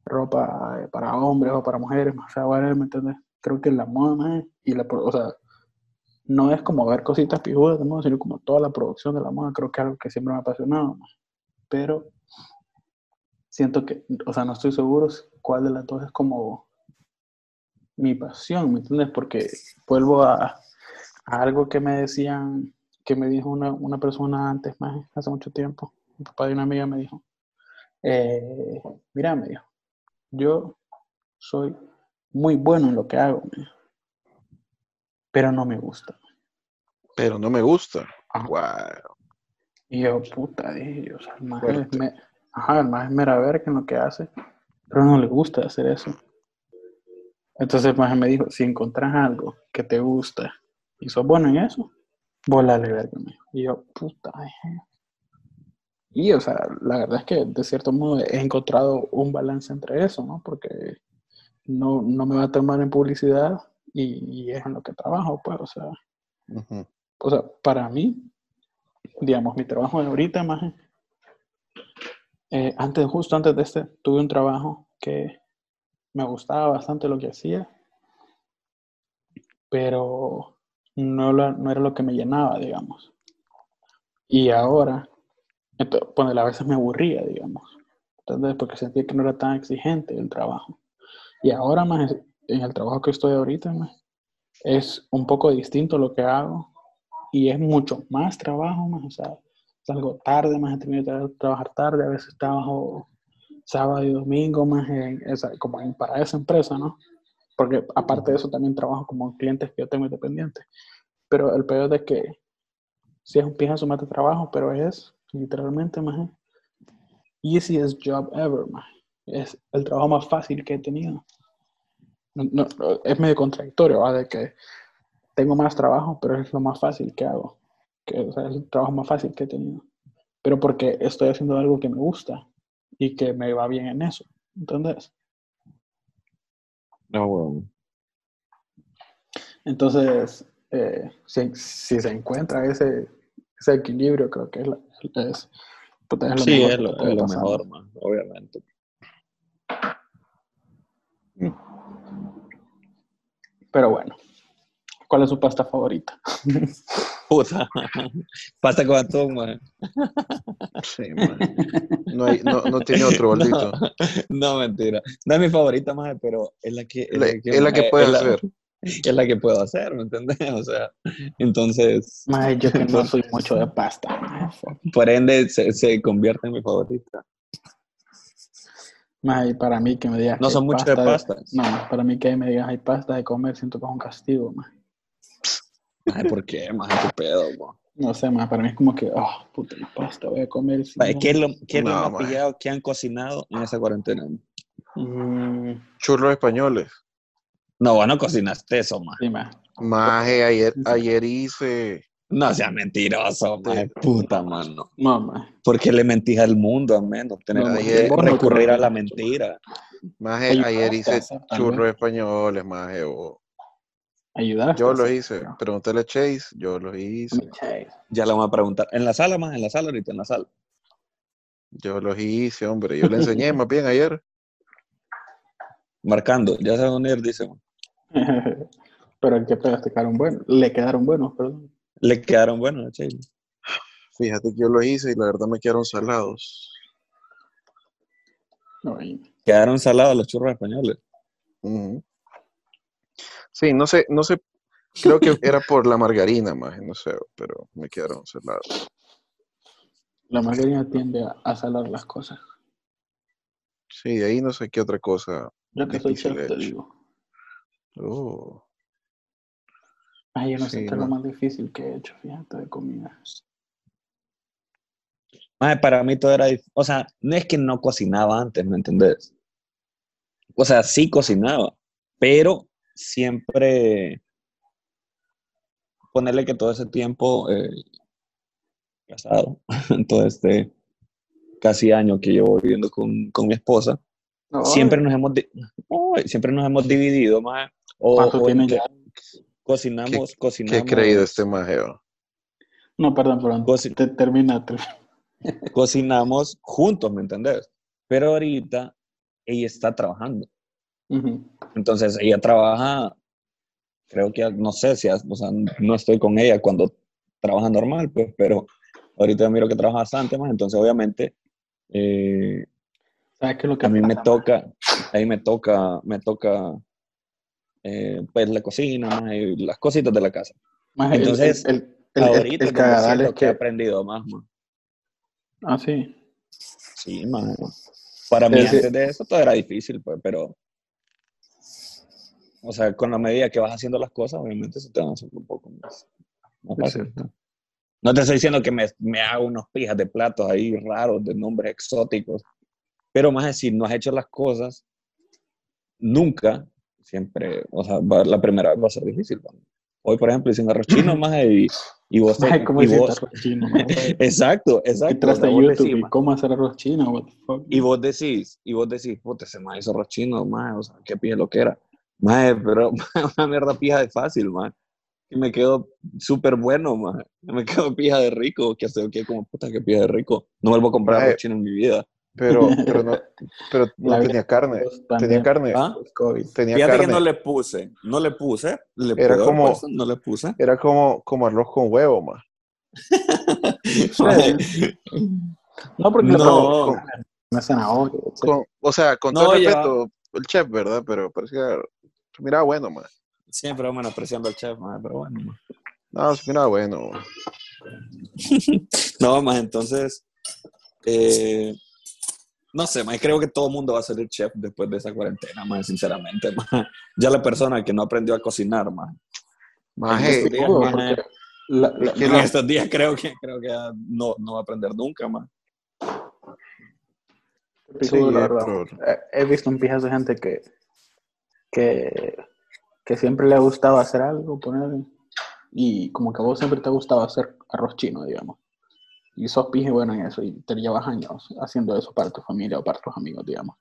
ropa eh, para hombres o para mujeres, o sea, whatever, ¿me entiendes? Creo que la moda, y la, o sea, no es como ver cositas pijudas de moda, sino como toda la producción de la moda, creo que es algo que siempre me ha apasionado, pero siento que, o sea, no estoy seguro cuál de las dos es como mi pasión, ¿me entiendes? Porque vuelvo a algo que me decían, que me dijo una, una persona antes, más hace mucho tiempo, el papá de una amiga me dijo, eh, mira, me dijo, yo soy muy bueno en lo que hago, me dijo, pero no me gusta. Pero no me gusta. Wow. Y yo, puta, dije yo, o sea, el más es, Fuerte. me- ajá, el más es mera verga en lo que hace, pero no le gusta hacer eso. Entonces el maje me dijo, si encontrás algo que te gusta y sos bueno en eso, volale verga. Y yo, puta, dije. Y, o sea, la verdad es que de cierto modo he encontrado un balance entre eso, ¿no? Porque no, no me va a tomar en publicidad y, y es en lo que trabajo, pues, o sea, Ujú. o sea, para mí, digamos, mi trabajo de ahorita, más antes, justo antes de este, tuve un trabajo que me gustaba bastante lo que hacía, pero no, la- no era lo que me llenaba, digamos. Y ahora, entonces, a veces me aburría, digamos. Entonces, porque sentía que no era tan exigente el trabajo. Y ahora, más en el trabajo que estoy ahorita, más, es un poco distinto lo que hago y es mucho más trabajo, más, o sea, salgo tarde, más he tenido que trabajar tarde, a veces trabajo sábado y domingo, más en como para esa empresa, ¿no? Porque aparte de eso también trabajo como clientes que yo tengo independientes. Pero el peor de que si es un pijazo más de trabajo, pero es literalmente más easiest job ever, más. Es el trabajo más fácil que he tenido. No, es medio contradictorio, ¿va? De que tengo más trabajo, pero es lo más fácil que hago. Que, o sea, es el trabajo más fácil que he tenido. Pero porque estoy haciendo algo que me gusta y que me va bien en eso. ¿Entendés? No, bueno. Entonces, eh, si, se encuentra ese, ese equilibrio, creo que es, es, es lo sí, mejor. es lo, es lo mejor, man, obviamente. Pero bueno, ¿cuál es su pasta favorita? Puta, pasta con atún, man. Sí, man. No, hay, no, no tiene otro bolito. No, mentira. No es mi favorita, más, pero es la que... Es la, que, es la que puedo hacer. es la que puedo hacer, ¿me entiendes? O sea, entonces... Más yo que no soy mucho de pasta. Por ende, se, se convierte en mi favorita. Más para mí que me digas. No son mucho de pasta. No, para mí que me digas hay pasta de comer, siento que es un castigo, más. Ay, ¿por qué? Más qué pedo, No sé, más para mí es como que, oh, puta, la pasta, voy a comer. ¿Qué es lo, qué no, lo más pillado que han cocinado en esa cuarentena? Mm. Churros españoles. No, bueno, cocinaste eso, más. Sí, más. Maje, ayer, ayer hice no sea mentiroso, maje, puta mano. No, maje. ¿Por qué le mentís al mundo, a menos tener que recurrir a la mentira? Maje, ayer hice churros españoles, maje, o... Ayudar. Yo los hice. Pregúntale a Chase, yo los hice. Ya le vamos a preguntar. ¿En la sala, más? ¿En la sala ahorita? ¿En la sala? Yo los hice, hombre. Yo le enseñé más bien ayer. Marcando. Ya se dónde ir, dice. Pero ¿qué pedaste quedaron buenos? Le quedaron buenos, perdón. Le quedaron buenos, che. Fíjate que yo lo hice y la verdad me quedaron salados. quedaron salados los churros españoles. Sí, no sé, no sé, creo que era por la margarina más, no sé, pero me quedaron salados. La margarina tiende a, salar las cosas. Sí, de ahí no sé qué otra cosa. Yo que soy chef, te digo. Oh. Ay, yo no sé qué es lo más difícil que he hecho, fíjate, de comida. para mí todo era, o sea, no es que no cocinaba antes, ¿me entendés? O sea, sí cocinaba, pero siempre ponerle que todo ese tiempo eh, casado, todo este casi año que llevo viviendo con, con mi esposa, siempre nos hemos siempre nos hemos dividido más o, o ya? Cocinamos, ¿Qué, cocinamos. ¿Qué creído este majeo? No, perdón, perdón. Te, termina. cocinamos juntos, ¿me entendés? Pero ahorita ella está trabajando. Entonces ella trabaja, creo que, no sé si, o sea, no estoy con ella cuando trabaja normal, pues, pero ahorita miro que trabaja bastante más, entonces obviamente eh, ¿Sabes qué lo que a mí me toca, ahí me toca, me toca eh, pues la cocina, y las cositas de la casa. Entonces, el, el, ahorita el, que... he aprendido más, Ah, sí. Sí, más. Para mí antes de eso todo era difícil, pues, pero o sea, con la medida que vas haciendo las cosas, obviamente se te van a hacer un poco más, fácil. ¿no? te estoy diciendo que me, me hago unos pijas de platos ahí raros, de nombres exóticos, pero más decir, no has hecho las cosas nunca, siempre, o sea, la primera vez va a ser difícil. Hoy, por ejemplo, hice un arroz chino más y, y vos... Ay, ¿cómo y vos arroz chino? exacto, exacto. Y YouTube, ¿cómo hacer arroz chino? What the fuck? Y vos decís, y vos decís, puta, ese más hizo arroz chino, más, o sea, qué pije lo que era. Más, pero una mierda pija de fácil, más. Y me quedo súper bueno, más. Me quedo pija de rico, que hace, que como puta, que pija de rico. No vuelvo a comprar arroz chino en mi vida. Pero, pero no, pero no tenía carne. Tenía carne. ¿Ah? Tenía Fíjate carne. que no le puse. No le puse. Le era como, no le puse. Era como, como arroz con huevo. Maje, No, porque No. zanahoria. etc. Con- o sea, con No, todo ya. respeto, el chef, ¿verdad? Pero parecía, se miraba bueno, man. Siempre vamos menospreciando al chef, maje, pero bueno. maje. No, se miraba bueno. man. No, más entonces, eh, no sé, más creo que todo el mundo va a ser chef después de esa cuarentena, más sinceramente. Más. Ya la persona que no aprendió a cocinar, más. Maje, estos días, creo que, creo que no, no va a aprender nunca, más. Sí, Sí, la verdad. Eh, He visto un pijazo de gente que, que, que siempre le ha gustado hacer algo, poner, y como que a vos siempre te ha gustado hacer arroz chino, digamos. Y sos pije bueno en eso, y te llevas años haciendo eso para tu familia o para tus amigos, digamos.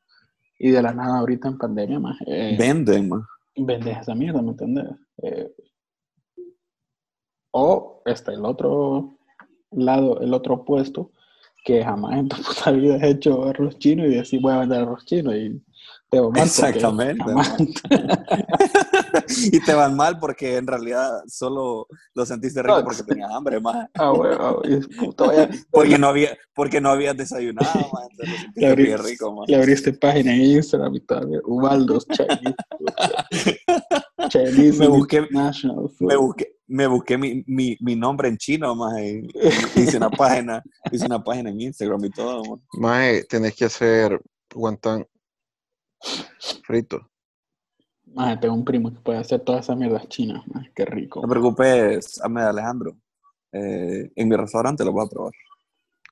Y de la nada, ahorita en pandemia, más, eh, Venden, más. vendes esa mierda, ¿me entiendes? Eh, o está el otro lado, el otro opuesto, que jamás en tu puta vida has hecho arroz chino y decís voy a vender arroz chino y te va mal. Exactamente, y te van mal porque en realidad solo lo sentiste rico porque tenías hambre, más. Ah, vaya- Porque no había, porque no habías desayunado, más. Le, bien rico, más. le abriste página en Instagram y tal, Ubaldos Chinese. Chinese Me busqué- me busqué, me busqué mi, mi, mi nombre en chino, más, y hice una página, hice una página en Instagram y todo, más. maje, tenés que hacer guantán frito. Maje, tengo un primo que puede hacer todas esas mierdas chinas, maje, qué rico. No te preocupes, Ahmed Alejandro. Eh, en mi restaurante lo voy a probar.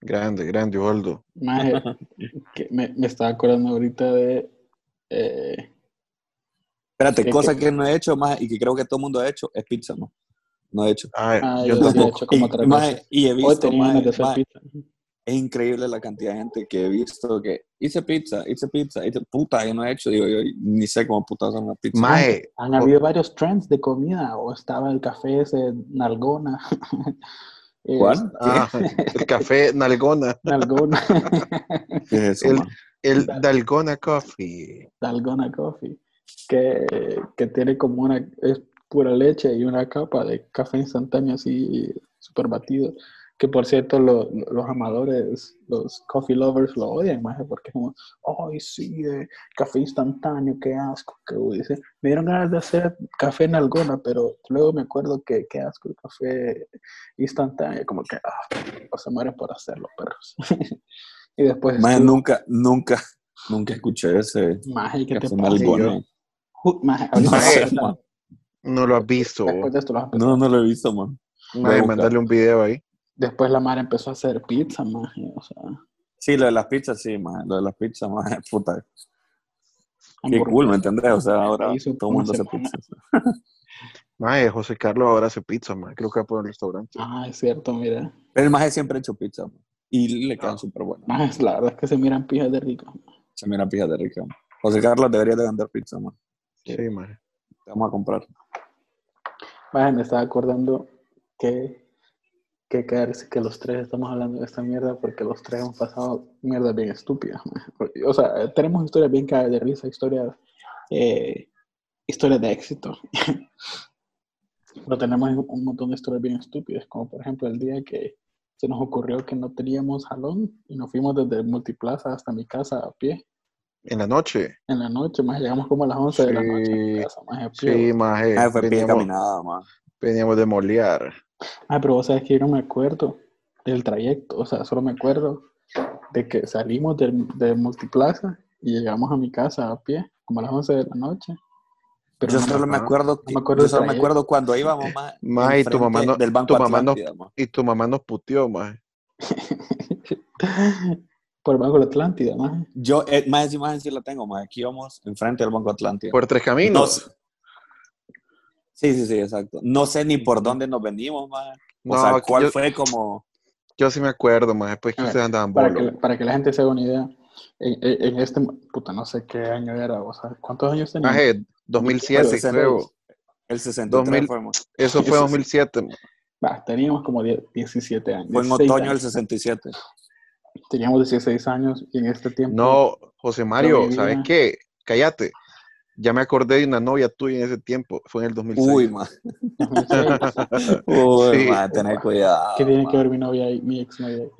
Grande, grande, Waldo. Maje, que me, me estaba acordando ahorita de. eh, Espérate, ¿Qué- cosa que no he hecho más y que creo que todo el mundo ha hecho es pizza, ¿no? No he hecho. Ay, ah, yo yo sí he tampoco. hecho como Y, veces. y he visto, maje, pizza. es increíble la cantidad de gente que he visto que hice pizza, hice pizza, hice puta, yo no he hecho, digo, yo ni sé cómo puta hacer una pizza. Maje, Han habido varios trends de comida, o estaba el café ese Nalgona. Eh, ¿Cuál? ah, el café Nalgona. Nalgona. ¿Qué es eso, El, man? el Dalgona Coffee. Dalgona Coffee. Que, que tiene como una. Es pura leche y una capa de café instantáneo así, súper batido. Que por cierto, lo- lo- los amadores, los coffee lovers lo odian, maje, porque es como, ay, sí, eh, café instantáneo, qué asco. Que dice, me dieron ganas de hacer café en algona, pero luego me acuerdo que qué asco el café instantáneo, como que, ah, se mueren por hacerlo, perros. y después, estuvo- nunca, nunca, nunca escuché ese maje, ¿qué te café pasa? A- no. No lo has visto. Después de esto lo empezar. No, no lo he visto, man. Maje, Voy a buscar. mandarle un video ahí. Después la madre empezó a hacer pizza, o sea, Sí, lo de las pizzas, sí, man. Lo de las pizzas, man, puta. Qué cool, ¿me entendés? O sea, ahora todo el mundo hace semana. pizzas. Maje, José Carlos ahora hace pizza, maje. Creo que va por el restaurante. Ah, es cierto, mira. Pero el maje siempre ha hecho pizza, man. Y le quedan súper buenas. Maje, la verdad es que se miran pijas de rico. Se mira pija de rica, man. José Carlos debería de vender pizza, man. Sí, maje. Te vamos a comprar. Maje, me estaba acordando que, que que los tres estamos hablando de esta mierda porque los tres hemos pasado mierdas bien estúpidas. maje. O sea, tenemos historias bien cagadas de risa, historias, eh, historias de éxito. Pero tenemos un montón de historias bien estúpidas, como por ejemplo el día que se nos ocurrió que no teníamos jalón y nos fuimos desde Multiplaza hasta mi casa a pie. En la noche. En la noche, más llegamos como a las 11 de la noche Sí, más maje. Ah, fue Veníamos, caminada, man. veníamos de molear. Ah, pero vos sabes que yo no me acuerdo del trayecto, o sea, solo me acuerdo de que salimos del- de, Multiplaza y llegamos a mi casa a pie, como a las 11 de la noche. Pero Yo no solo me acuerdo, que- No me acuerdo yo del solo me acuerdo cuando íbamos más, Maje, y tu mamá no- del Banco tu mamá no- Atlántida, man. Y tu mamá nos puteó, maje. por Banco de Atlántida, más. Yo, eh, más esa imagen sí la tengo, más. Aquí vamos enfrente del Banco Atlántida. Por tres No caminos. sé- Sí, sí, sí, exacto. No sé ni por dónde nos venimos, man. O No, sea, cuál yo- fue como... Yo sí me acuerdo, maje. Pues que A ver, ustedes andaban Para bolo. que, para que la gente se haga una idea, en, en- en este, puta, no sé qué año era, o sea, ¿cuántos años teníamos? Maje, 2007, el 60 creo. El 63 2000. fuimos. Eso fue Eso sí. 2007. maje. Va, teníamos como 10 17 años. Fue en 16 otoño del años. 67. Teníamos 16 años y en este tiempo... No, José Mario, vivía- ¿sabes qué? Cállate. Ya me acordé de una novia tuya en ese tiempo, fue en el 2006. Uy, man. Uy, Sí. man, tener cuidado. ¿Qué tiene man. que ver mi novia ahí, mi ex novia ahí?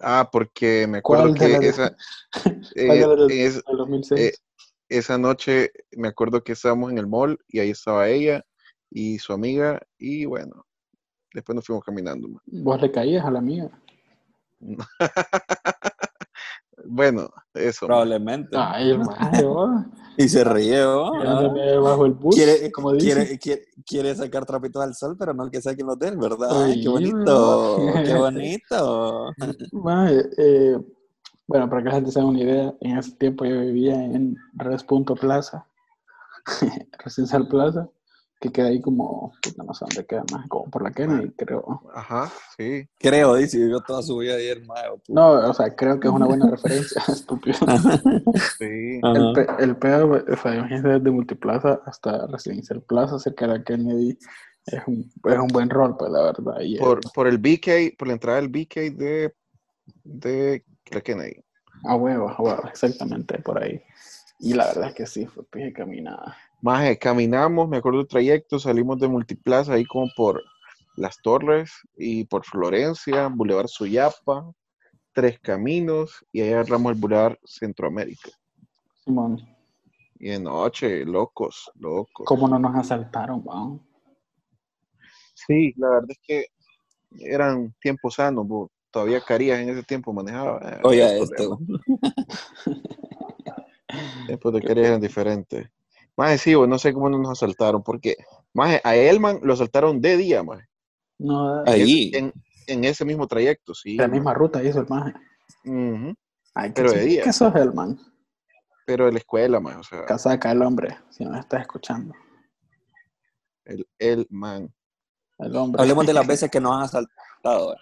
Ah, porque me acuerdo ¿Cuál de que esa, ¿Cuál eh, de las- es- del 2006? eh, esa noche me acuerdo que estábamos en el mall y ahí estaba ella y su amiga y bueno, después nos fuimos caminando. man. Vos le caías a la mía. Bueno, eso. Probablemente. Ay. Y se ríe, ¿no? Quedándome bajo el bus. Quiere, como dicen. quiere, quiere, quiere sacar trapitos al sol, pero no que saquen los de él, ¿verdad? Ay, Ay, qué bonito, qué bonito. Eh, bueno, para que la gente se haga una idea, en ese tiempo yo vivía en Res.plaza, Residencial Plaza, que queda ahí como, no sé dónde queda más, como por la Kennedy, creo. Ajá, sí. Creo, dice, vivió toda su vida ahí el mayo. No, o sea, creo que es una buena referencia, estúpido. Sí. El, pe- el pedo, o sea, imagínate desde Multiplaza hasta Residencial Plaza, cerca de la Kennedy, es un, es un buen rol, pues la verdad. Y, eh, Por, por el BK, por la entrada del BK de, de la Kennedy. a huevo, a huevo, exactamente, por ahí. Y la verdad es que sí, fue pije caminada. Más caminamos, me acuerdo del trayecto, salimos de Multiplaza ahí como por Las Torres y por Florencia, Boulevard Suyapa, Tres Caminos y ahí agarramos el Boulevard Centroamérica. Simón. Y de noche, locos, locos. ¿Cómo no nos asaltaron, weón? Sí, la verdad es que eran tiempos sanos, bo. todavía Carías en ese tiempo manejaba. eh, Oye, esto. Tiempos de Carías eran diferentes. Más sí, no sé cómo no nos asaltaron, porque más a Elman lo asaltaron de día, más. No, Ahí. En, en ese mismo trayecto, sí. la misma ruta hizo el maje. Ujú, Ay, Pero qué de día. ¿Qué sos el man? Pero de la escuela, más, o sea, Casaca el hombre, si nos estás escuchando. el, el man. El hombre. Hablemos de las veces que nos han asaltado. eh.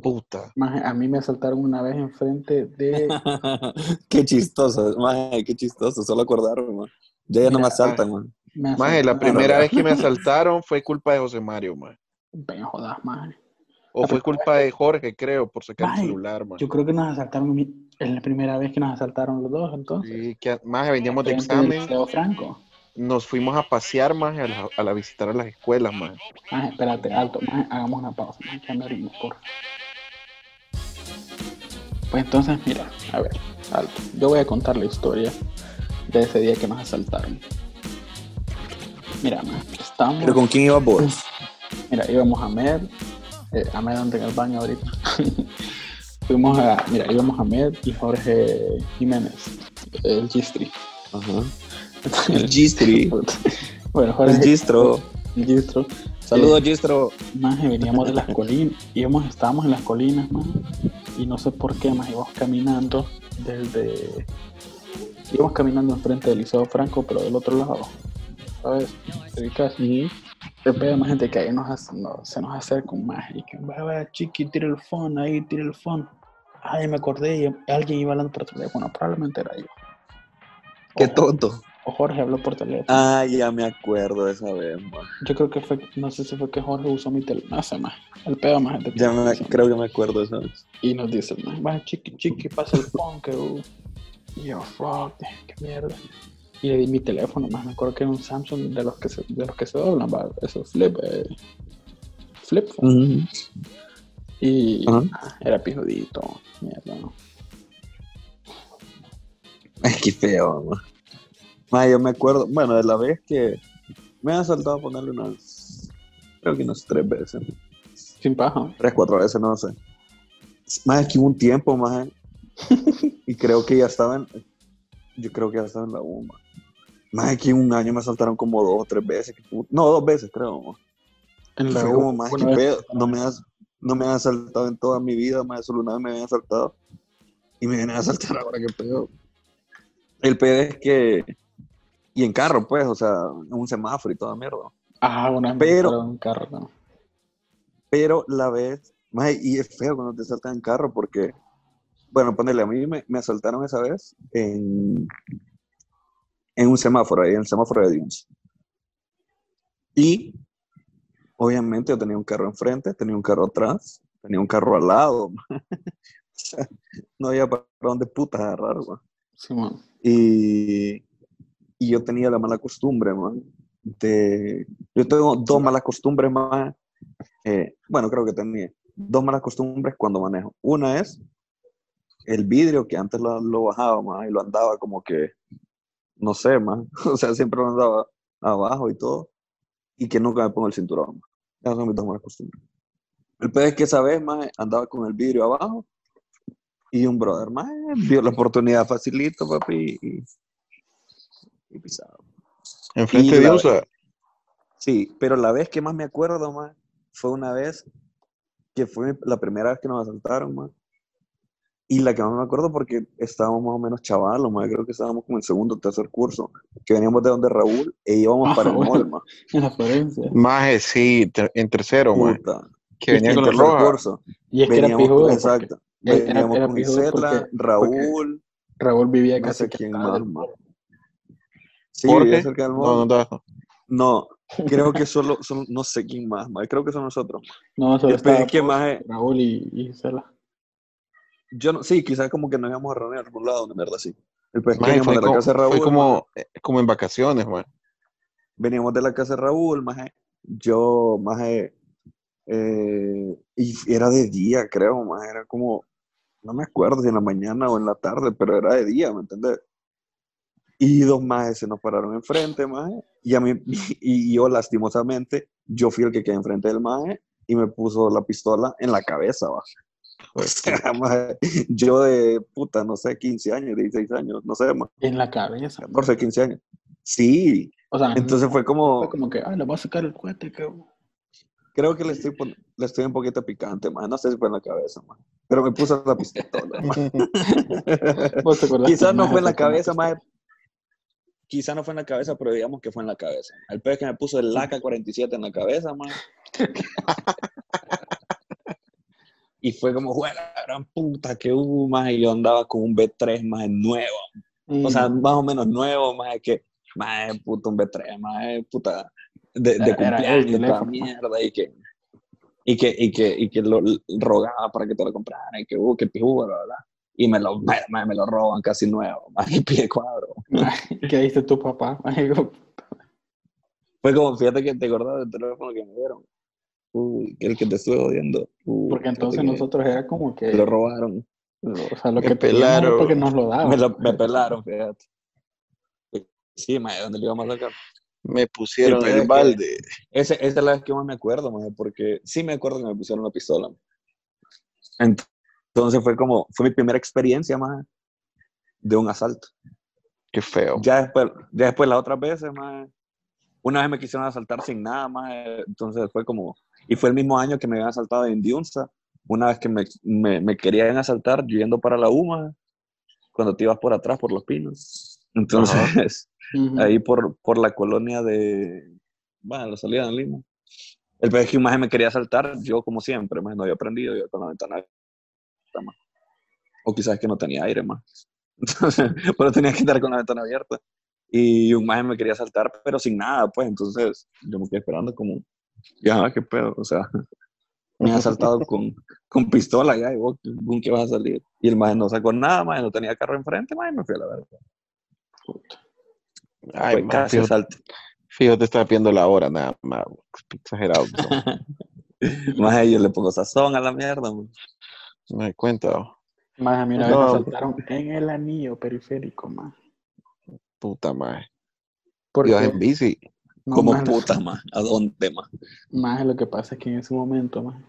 Puta. Maje, a mí me asaltaron una vez enfrente de. qué chistoso, maje, qué chistoso, solo acordarme, man. Ya ya no me asaltan, man. Me Más, la primera vez que me asaltaron fue culpa de José Mario, más. Ven, jodas, maje. O La fue culpa de Jorge, creo, por sacar Maje, el celular, más. Yo creo que nos asaltaron en la primera vez que nos asaltaron los dos, entonces. Sí, que más veníamos de examen, Franco. nos fuimos a pasear más a, la- a la visitar a las escuelas, más. Maje, espérate, alto, maje, hagamos una pausa, maje, que me orino, por. Pues entonces, mira, a ver, alto. Yo voy a contar la historia de ese día que nos asaltaron. Mira, maje, estábamos. ¿Pero con quién ibas vos? Mira, íbamos a Med, eh, a Med anda en el baño ahorita. Fuimos a, mira, íbamos a Med y Jorge Jiménez, el Gistri. Ajá. El Gistri. bueno, Jorge El Gistro. el Gistro. Saludos, Gistro. Más veníamos de las colinas, íbamos, estábamos en las colinas, más, y no sé por qué, más íbamos caminando desde, íbamos caminando enfrente del Liceo Franco, pero del otro lado, ¿sabes? ¿Te ubicas? Se pega más gente que ahí nos, no, se nos acerca un más y que va, va, chiqui, tira el phone, ahí, tira el phone. Ay, me acordé, y alguien iba hablando por teléfono, probablemente era yo. Qué O- tonto. O Jorge habló por teléfono. Ah, ya me acuerdo de esa vez, man. Yo creo que fue, no sé si fue que Jorge usó mi teléfono, no sé más. El pedo más gente. Ya me, creo que me acuerdo de esa vez. Y nos dice, "Man, va chiqui chiqui, pasa el phone, que uh". Y yo, fuck, qué mierda. Y le di mi teléfono, más me acuerdo que era un Samsung de los que se, de los que se doblan, va, eso flip, eh, flip phone. Y ah, era pijudito, mierda. ¿no? Ay, qué feo, man. Ma, yo me acuerdo, bueno, de la vez que me han asaltado a ponerle unas, creo que unas tres veces, Sin paja. tres, cuatro veces, no sé. Más es que hubo un tiempo, más, y creo que ya estaba en, yo creo que ya estaba en la U. Más que un año me asaltaron como dos o tres veces, no, dos veces creo. En la U, como, más que pedo, no me, has, no me han asaltado en toda mi vida, más solo una vez me habían asaltado. Y me vienen a asaltar ahora, que pedo. El pedo es que, y en carro, pues, o sea, en un semáforo y toda mierda. Ah, una vez Pero- en carro, ¿no? Pero la vez, más, y es feo cuando te asaltan en carro porque, bueno, ponerle a mí me, me asaltaron esa vez en, en un semáforo, ahí en el semáforo de Dunes. Y obviamente yo tenía un carro enfrente, tenía un carro atrás, tenía un carro al lado. No había para dónde putas agarrar, güey. Simón. Y, y yo tenía la mala costumbre, man, de... Yo tengo dos malas costumbres más. eh, bueno, creo que tenía dos malas costumbres cuando manejo. Una es el vidrio, que antes lo, lo bajaba más y lo andaba como que, no sé, más. O sea, siempre lo andaba abajo y todo. Y que nunca me pongo el cinturón. ma. Esas son mis dos malas costumbres. El peor es que esa vez más andaba con el vidrio abajo y un brother más vio la oportunidad facilito, papi, y, y pisado. Enfrente de USA. Sí, pero la vez que más me acuerdo, más, fue una vez que fue la primera vez que nos asaltaron, más. Y la que más me acuerdo porque estábamos más o menos chavalos, más. Creo que estábamos como en segundo o tercer curso, que veníamos de donde Raúl e íbamos Ah, para el bueno. mall, más. En la Florencia. Maje, sí, ter- en tercero. Puta. Que venía En tercer curso. Y es que era Veníamos pijudo. porque exacto. era- Veníamos era con porque- Raúl, Raúl vivía no casi sé más, del más. mall. Sí, ¿Por vivía qué? cerca del No, mall. no andaba. No, creo que solo, son, no sé quién más, más. Creo que son nosotros. No, solo El estaba es que más Raúl y, y Isela. Yo no, sí, quizás como que nos íbamos a reunir en algún lado, de verdad, sí. El pues que veníamos de la como, casa de Raúl, fue como, maje, eh, como en vacaciones, maje. veníamos de la casa de Raúl, maje, yo, maje, eh, y era de día, creo, maje, era como, no me acuerdo si en la mañana o en la tarde, pero era de día, ¿me entiendes? Y dos majes se nos pararon enfrente, maje, y a mí, y yo lastimosamente, yo fui el que quedé enfrente del maje, y me puso la pistola en la cabeza, va. Maje, yo de puta, no sé, 15 años, 16 años, no sé, más, En la cabeza. man. 14, 15 años. Sí, O sea, entonces fue como, fue como que, ah, le voy a sacar el cohete, que creo que le estoy, pon- le estoy un poquito picante, más, no sé si fue en la cabeza, más, pero me puso la pistola, maje. ¿Vos te acordás Quizás no fue en la cabeza, más. Quizás no fue en la cabeza, pero digamos que fue en la cabeza. El pez que me puso el LACA 47 en la cabeza, más. Y fue como, juega la gran puta que hubo, más. Y yo andaba con un B3 más nuevo. O sea, Mm. más o menos nuevo, más que, más puta, un B3, más puta, de, de Era- era cumpleaños, y toda mierda. Y que, y que, y que, y que lo, rogaba para que te lo comprara. Y que, uh, que pijudo, bla, bla. Y me lo, me, me- lo roban casi nuevo, más que pie cuadro. ¿Qué dice tu papá? Fue como, fíjate que te acordás del teléfono que me dieron. Uy, que el que te estuve odiando. Uy, Porque entonces que nosotros era como que, lo robaron. o sea, lo Me que pelaron. porque nos lo daban. Me, lo, me pelaron, fíjate. Sí, mae, ¿dónde lo íbamos a sacar? Me pusieron Sí, el balde. Ese, esa es la vez que más me acuerdo, mae, porque sí me acuerdo que me pusieron la pistola. Ent- Entonces fue como, fue mi primera experiencia, más de un asalto. Qué feo. Ya después, ya después las otras veces, más una vez me quisieron asaltar sin nada más, entonces fue como, y fue el mismo año que me habían asaltado en Diunza, una vez que me, me, me querían asaltar yo yendo para la UMA, cuando te ibas por atrás, por los pinos. Entonces, ahí por, por la colonia de, bueno, la salida de Lima. El pez que un maje me quería asaltar, yo como siempre, más no había aprendido, yo con la ventana abierta, más. O quizás que no tenía aire más. Entonces, pero tenía que estar con la ventana abierta. Y un maje me quería asaltar, pero sin nada, pues. Entonces, yo me quedé esperando como, ya, qué pedo, o sea, me han asaltado con, con pistola ya, y vos, ¿con qué vas a salir? Y el maje no sacó nada, maje, no tenía carro enfrente, maje, me fui a la verga. Ay, Fue man, casi fijo, asalto. fijo, te estaba viendo la hora, nada más. Exagerado. No Maje, yo le pongo sazón a la mierda, man. no me doy cuenta. oh. Más a mí una vez No. me asaltaron en el anillo periférico, más. Puta madre. Porque, Ibas en bici. No, Como más, puta, más. ¿A dónde, más? más lo que pasa es que en ese momento, más,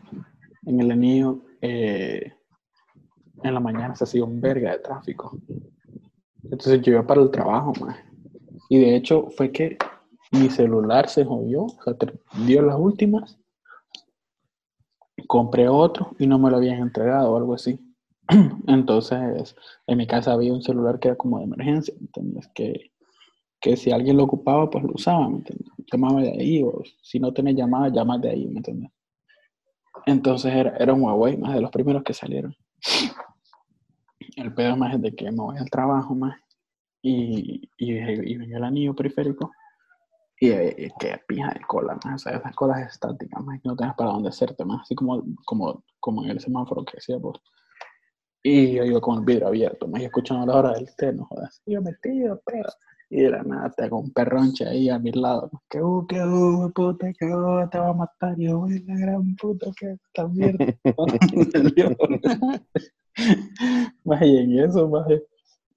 en el anillo, eh, en la mañana se hacía un verga de tráfico. Entonces yo iba para el trabajo, más. Y de hecho fue que mi celular se jodió, o sea, dio las últimas. Compré otro y no me lo habían entregado o algo así. Entonces, en mi casa había un celular que era como de emergencia, ¿entiendes? Que, que si alguien lo ocupaba, pues lo usaba, ¿me entiendes? Llamaba de ahí, o si no tenía llamada, llamas de ahí, ¿me entiendes? Entonces era, era un Huawei, más de los primeros que salieron. El pedo más es de que me voy al trabajo, más, y, y, y venía el anillo periférico, y, eh, que pija de cola, más, o sea, esas colas estáticas, más, que no tienes para dónde hacerte, más, así como, como, como en el semáforo que decía vos. Y yo iba con el vidrio abierto, más, y escuchando la hora del té, no jodas. Y yo metido, pero. Y de la nada te hago un perronche ahí a mi lado. Que uh, que uh, puta, que uh, te va a matar. Y yo, "Uy, la gran puta, que esta mierda. más y en eso, más,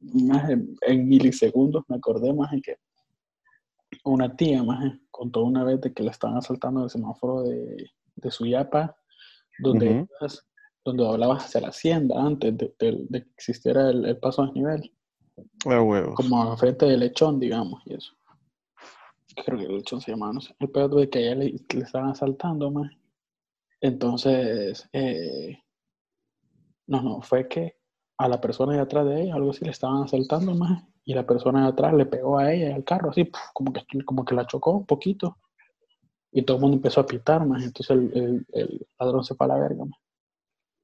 más en, en milisegundos me acordé más que una tía más contó una vez de que le estaban asaltando el semáforo de, de Suyapa, donde, ibas- donde hablabas hacia la hacienda antes de, de- de que existiera el, el paso a desnivel, Ah, huevos. como frente del lechón, digamos, y eso. Creo que el lechón se llamaba, no sé. El peor de que a ella le, le estaban asaltando más. Entonces, eh, no, no, fue que a la persona de atrás de ella, algo así, le estaban asaltando más, y la persona de atrás le pegó a ella al carro, así, puf, como que, como que la chocó un poquito. Y todo el mundo empezó a pitar más, entonces el, el- el ladrón se fue a la verga más.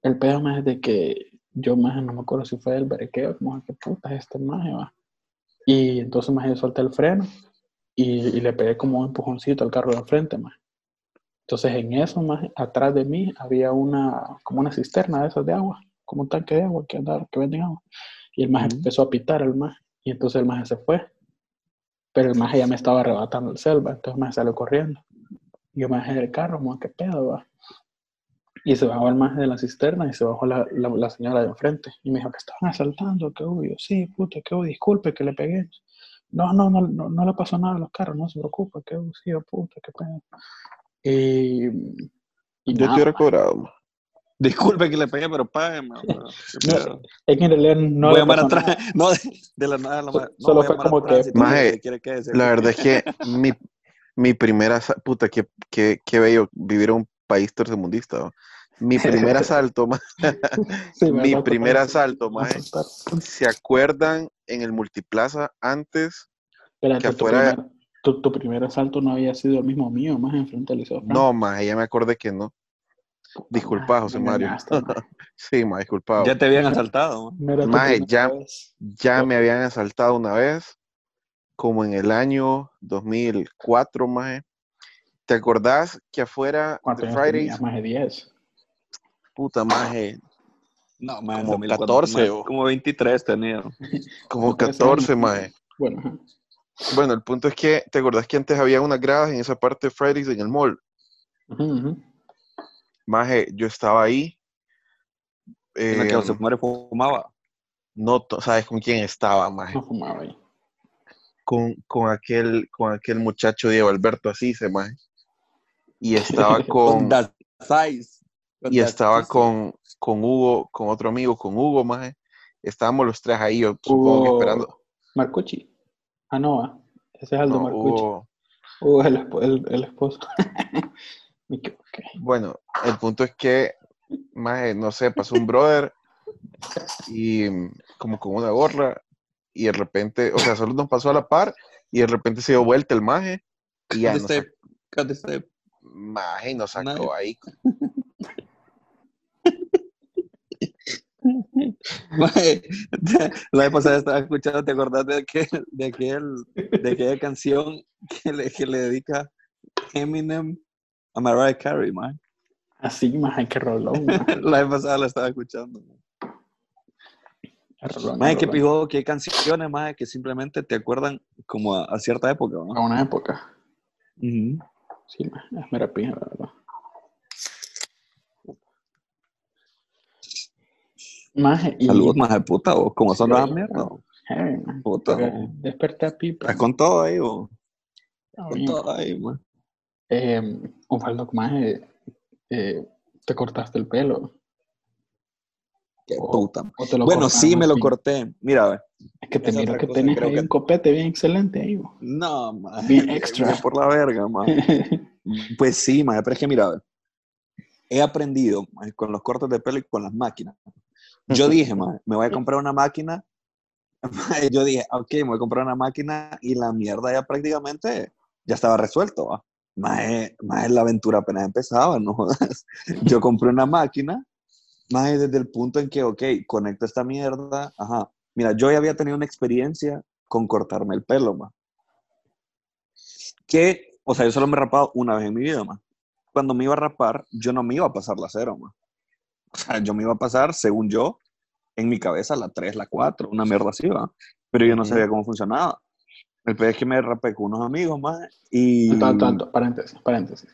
El pedo más es de que yo más no me acuerdo si fue el berequeo, como que puta es este más, va. Y entonces más yo solté el freno y, y le pegué como un empujoncito al carro de enfrente más. Entonces en eso más, atrás de mí había una, como una cisterna de esas de agua, como un tanque de agua que, andaba, que venden agua. Y el más Ujú. empezó a pitar el más, y entonces el más se fue. Pero el más ya me estaba arrebatando el selva, entonces me salió corriendo. Y yo me bajé del carro, como, ¿qué pedo, va? Y se bajó el más de la cisterna y se bajó la, la, la señora de enfrente. Y me dijo que estaban asaltando, que hubo. Yo, sí, puta, que hubo, disculpe que le pegué. No, no, no, no, no le pasó nada a los carros, no se preocupe, que hubo, sí, oh, puta, qué pedo. Y, y Yo te nada, hubiera cobrado, ma. Disculpe que le pegué, pero págame. No, es que en realidad no voy a llamar atrás. No, de, la nada. la So- no, solo fue como que- tránsito, Maje, ¿qué quiere que? La verdad es que mi, mi primera, puta, qué, qué, qué bello vivir un país tercermundista. ¿no? Mi primer asalto, Sí, me mi primer me asalto. ¿se acuerdan en el multiplaza antes? Espérate, que tu, afuera- primer, tu, tu primer asalto no había sido el mismo mío, más enfrente del Liceo. No, más, ya me acordé que no. Disculpa, madre, José Mario. maje. Sí, ma, disculpado. Ya te habían asaltado. primera ya- vez. Ya me habían asaltado una vez, como en el año 2004, maje. ¿Te acordás que afuera ¿Cuántos de Fridays? Más de 10. puta maje, No, Como 2004, 14 más, o- Como 23 tenía. como 13 14, años. maje. Bueno. Bueno, el punto es que, ¿te acordás que antes había unas gradas en esa parte de Fridays en el mall? Ujú, ujú. Maje, yo estaba ahí. En la que eh, José Mario fumaba. no sabes con quién estaba, maje. no fumaba ahí. Con, con aquel, con aquel muchacho Diego Alberto Asise, maje. Y estaba con, Con Size. y estaba con, con Hugo, con otro amigo, con Hugo, maje. Estábamos los tres ahí, yo supongo que esperando. Marcucci. Ah, no, ah. ese es Aldo No, Marcucci. Hugo- Hugo el, el, el esposo. Me equivoqué. Bueno, el punto es que, maje, no sé, pasó un brother y como con una gorra y de repente, o sea, solo nos pasó a la par y de repente se dio vuelta el maje y ya Cut the sacó, step, cut the step. Maje, y nos sacó ahí. La vez pasada estaba escuchando, ¿te acordás de, aquel, de, aquel, de aquella canción que le, que le dedica Eminem a Mariah Carey, man? Así, más hay que rolón. maje. La vez pasada la estaba escuchando. man. Rolón, Mae, el que rolón. pijó, que hay canciones, más que simplemente te acuerdan como a, a cierta época, ¿no? A una época. Ujú. Sí, maje, es mera pija, la verdad. Maje, y... Salud, más de puta, o como son las mierdas. maje. Puta, Porque o. Desperté a Pipa. Estás con todo ahí. Está Con todo ahí, man. Eh, Osvaldo, maje, eh, te cortaste el pelo. Qué O- puta. o te lo Bueno, sí, me lo corté. Mira, a ver. Que te miro que tenés creo ahí que- un copete bien excelente ahí. bo. No, man. Bien extra. Por la verga, man. Pues sí, man, pero es que mira, he aprendido man, con los cortes de pelo y con las máquinas. Yo dije, man, me voy a comprar una máquina. man, Yo dije, ok, me voy a comprar una máquina y la mierda ya prácticamente ya estaba resuelto. ¿va? Más, más la aventura apenas empezaba, ¿no? Yo compré una máquina, más desde el punto en que, ok, conecto esta mierda. Ajá. Mira, yo ya había tenido una experiencia con cortarme el pelo, más. Que, o sea, yo solo me he rapado una vez en mi vida, más. Cuando me iba a rapar, yo no me iba a pasar la cero, más. O sea, yo me iba a pasar, según yo, en mi cabeza la 3, la 4, una mierda así, ¿va? Pero yo no sabía cómo funcionaba. El peor es que me rapé con unos amigos, más y... Tanto, tanto, paréntesis, paréntesis.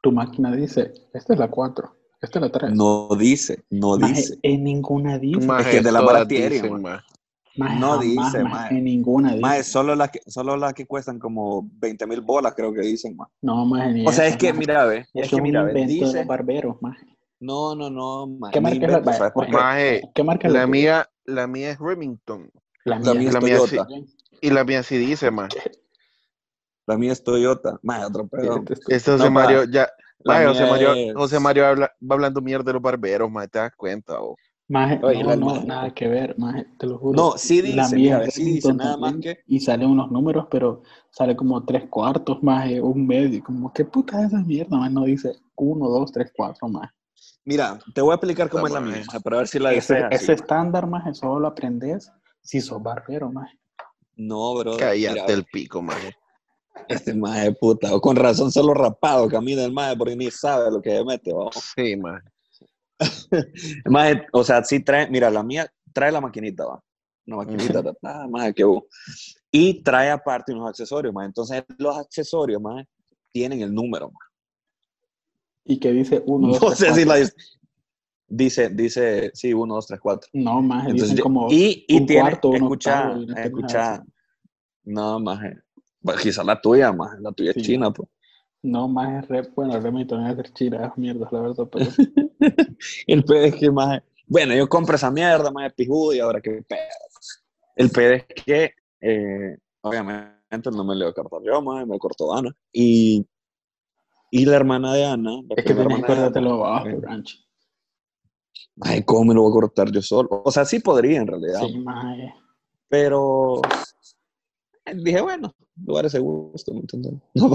Tu máquina dice, esta es la 4, esta es la 3. No dice, no Maje, dice. en ninguna dice. Maje, que de la maje. Maje, no dice, maje, maje. En ninguna dice. Más solo las que, solo las que cuestan como 20 mil bolas, creo que dicen, más. No, más ni O sea, es que, maje. mira, ve, es es que, mira, ve, de dice... los barberos, maje. No, no, no, ma, ¿Qué marca es la- ¿sabes? Maje, ¿Qué marca es la tuya? mía, la mía es Remington. La La mía. mía es La mía sí. Toyota. Y la mía sí dice, más. La mía es Toyota. Más otro pedo. Este es No, Mario, ya. La maje, José Mario, es- José Mario habla- va hablando mierda de los barberos, más te das cuenta, o. Maje, Oye, no, la no, maje. nada que ver, maje, te lo juro. No, sí La dice, mía mira, sí dice, nada más que... Y salen unos números, pero sale como tres cuartos, más un medio. Como, ¿qué puta es esa mierda? Más no dice uno, dos, tres, cuatro, más. Mira, te voy a explicar cómo La es la maje. mía, maje, para ver si la Ese, ese así. estándar, más solo lo aprendes si sos barbero, más. No, bro. Cállate Mira, el pico, maje. Este maje puta. o Con razón solo rapado camina el maje porque ni sabe lo que mete, vamos. Sí, maje. El maje, o sea, sí trae, mira, la mía trae la maquinita, va. Una maquinita, ah, maje, qué bu. Y trae aparte unos accesorios. Entonces, los accesorios, maje, tienen el número. Y que dice uno, dos, No tres, sé si la dice. Dice, dice, sí, uno, dos, tres, cuatro. No, más Entonces, dicen como y, y un tiene, cuarto, escucha, escucha, no, maje. Bueno, quizá la tuya, maje, la tuya es china, pues. No, más es re, bueno, Remington es de chira, es mierda, la verdad, pero El pedo es que, maje, bueno, yo compro esa mierda, maje, pijudo, y ahora qué pedo. El pedo es que, eh, obviamente, no me a cortar yo, maje, me cortó Ana. Y, y la hermana de Ana, es que tenés que de cortártelo abajo, eh, rancho. Ay, ¿cómo me lo voy a cortar yo solo? O sea, sí podría en realidad, Sí, más pero eh, dije, bueno, lugar ese gusto, ¿me entiendes? No,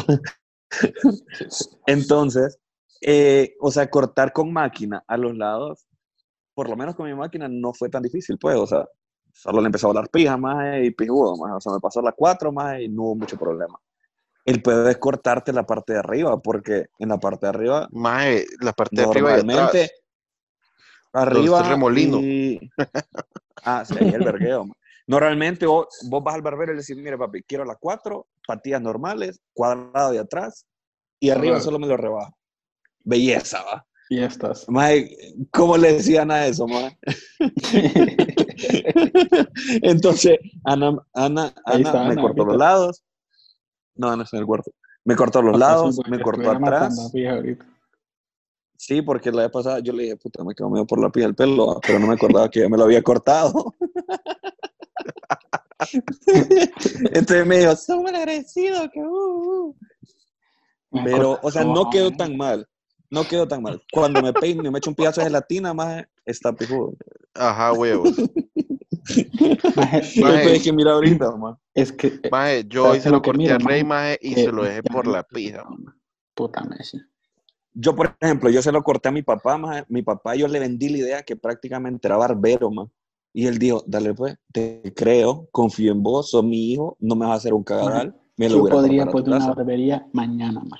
Entonces, eh, o sea, cortar con máquina a los lados, por lo menos con mi máquina no fue tan difícil, pues, o sea, solo le empezó a volar pija más y pijudo más, o sea, me pasó las cuatro más y no hubo mucho problema. El pedo es cortarte la parte de arriba, porque en la parte de arriba, Maje, la parte de arriba normalmente, arriba remolino. y- Ah, sí, ahí el vergueo. Ma. Normalmente vos, vos vas al barbero y le decís, mire papi, quiero las cuatro, patillas normales, cuadrado de atrás, y arriba solo me lo rebajo. Belleza, va. Y estas. Mae, ¿cómo le decían a eso, mae? Entonces, Ana, Ana, Ahí Ana está me Ana, cortó los lados. No, no está en el cuarto. Me cortó los lados, me cortó atrás. Sí, porque la vez pasada yo le dije, puta, me quedó medio por la piel el pelo, pero no me acordaba que me lo había cortado. Entonces me dijo, soy mal agradecido, que uh, uh". Pero, o sea, no quedó tan mal. No quedó tan mal. Cuando me peino y me echo un piazo de gelatina, más está pijudo. Ajá, huevos. Maje, que mirar ahorita, man. Es que. eh, Maje, yo ¿sabes hoy se lo corté mira, a Rey, maje? y que se lo dejé por la pija. Puta Messi. Yo, por ejemplo, yo se lo corté a mi papá, maje. Mi papá, yo le vendí la idea que prácticamente era barbero, man. Y él dijo, dale pues, te creo, confío en vos, sos mi hijo, no me vas a hacer un cagadal. Me lo Yo voy a podría poner una casa". barbería mañana, más.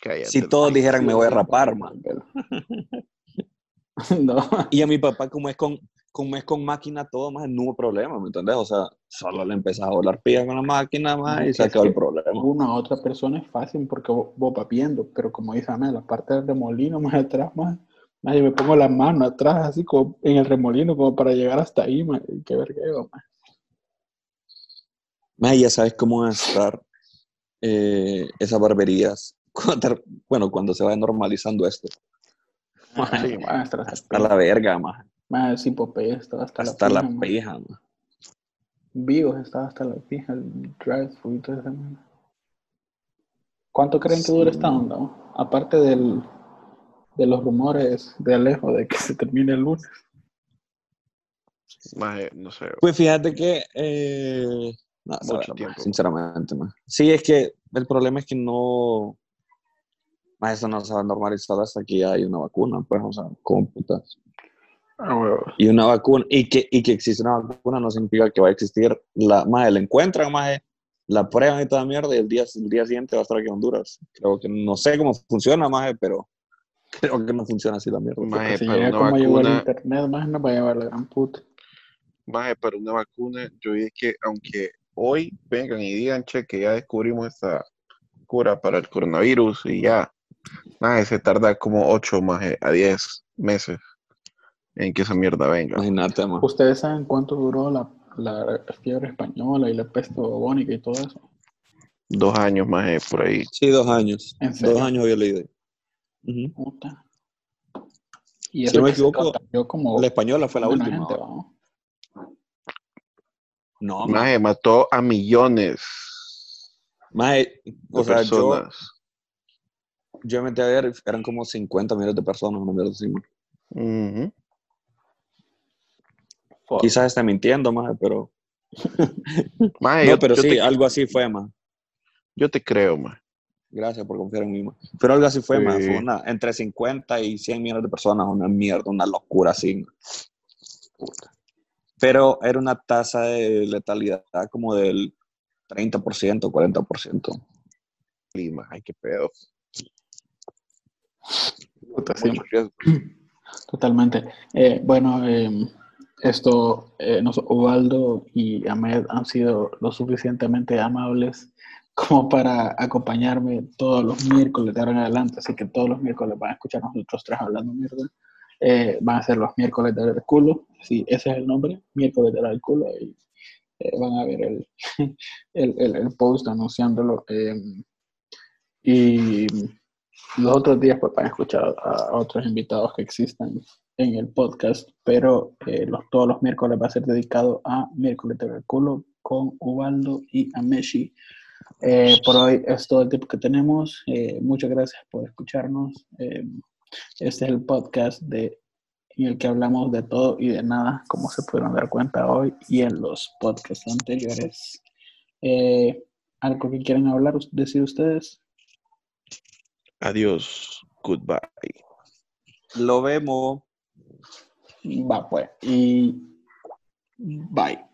Cállate. Si todos dijeran, me voy a rapar, man. No. Y a mi papá, como es con, como es con máquina todo, más no hubo problema, ¿me entendés? O sea, solo le empezás a volar pilla con la máquina, más y se acabó el problema. Una a otra persona es fácil porque vos, vos vas viendo, pero como dice Ana, la parte del remolino más atrás, más, más yo me pongo la mano atrás, así como en el remolino, como para llegar hasta ahí, más. Qué vergueo, más. Más ya sabes cómo van a estar eh, esas barberías. Bueno, cuando se vaya normalizando esto. Sí, Más, hasta, Hasta la verga, más. más, sí, Popeye estaba hasta, Hasta la pija, más. Vivos estaba hasta la pija, el drive thru y toda esa. ¿Cuánto creen que dura Sí. esta onda? Aparte del, de los rumores de Alejo de que se termine el lunes. Maje, no sé. Pues fíjate que. Eh, no, Mucho tiempo. más, sinceramente, más. Sí, es que el problema es que no. Más eso no se va a normalizar hasta que ya hay una vacuna, pues, o sea, como putas. Ah. Y una vacuna, y que, y que existe una vacuna no significa que va a existir la, más la encuentran, más la prueban y toda mierda, y el día, el día siguiente va a estar aquí en Honduras. Creo que no sé cómo funciona, más pero creo que no funciona así la mierda. Maje, Si para llega una como llegó el vacuna, internet, más nos va a llevar la gran puta. maje, para una vacuna, yo dije que aunque hoy vengan y digan, che, que ya descubrimos esta cura para el coronavirus y ya, nada, se tarda como 8 más a 10 meses en que esa mierda venga. Imagínate, man. ¿Ustedes saben cuánto duró la, la fiebre española y la peste bubónica y todo eso? Dos años más eh, por ahí. Sí, dos años. ¿En serio? Dos años había leído. Ujú. Puta. Y Si no me equivoco, como La española fue la última. ¿no? No. Maje, mató a millones Maje, o sea, yo, personas. yo me metí a ver, eran como 50 millones de personas, una mierda así. Ujú. Fuck. Quizás esté mintiendo, más, pero. Maje, No, yo, pero yo sí, te, algo así fue, más. yo te creo, maje. Gracias por confiar en mí, man. Pero algo así fue, Sí. más. Fue una, entre 50 y 100 millones de personas, una mierda, una locura así. man. Puta. Pero era una tasa de letalidad como del 30%, 40%. Sí, maje, qué pedo. Puta, sí. Totalmente. Eh, bueno, eh, esto, eh, nos- Ubaldo y Ahmed han sido lo suficientemente amables como para acompañarme todos los miércoles de ahora en adelante, así que todos los miércoles van a escuchar a nosotros tres hablando mierda. Eh, van a ser los miércoles de del culo, sí, ese es el nombre, miércoles de del culo, y eh, van a ver el, el, el- el post anunciándolo. eh, y los otros días pues van a escuchar a otros invitados que existan en el podcast, pero eh, los, todos los miércoles va a ser dedicado a miércoles del culo con Ubaldo y Ameshi. Eh, por hoy es todo el tiempo que tenemos. Eh, muchas gracias por escucharnos. Eh, este es el podcast de, en el que hablamos de todo y de nada, como se pudieron dar cuenta hoy y en los podcasts anteriores. Eh, ¿Algo que quieran hablar, decir ustedes? Adiós. Goodbye. Lo vemos. Va pues. Y bye.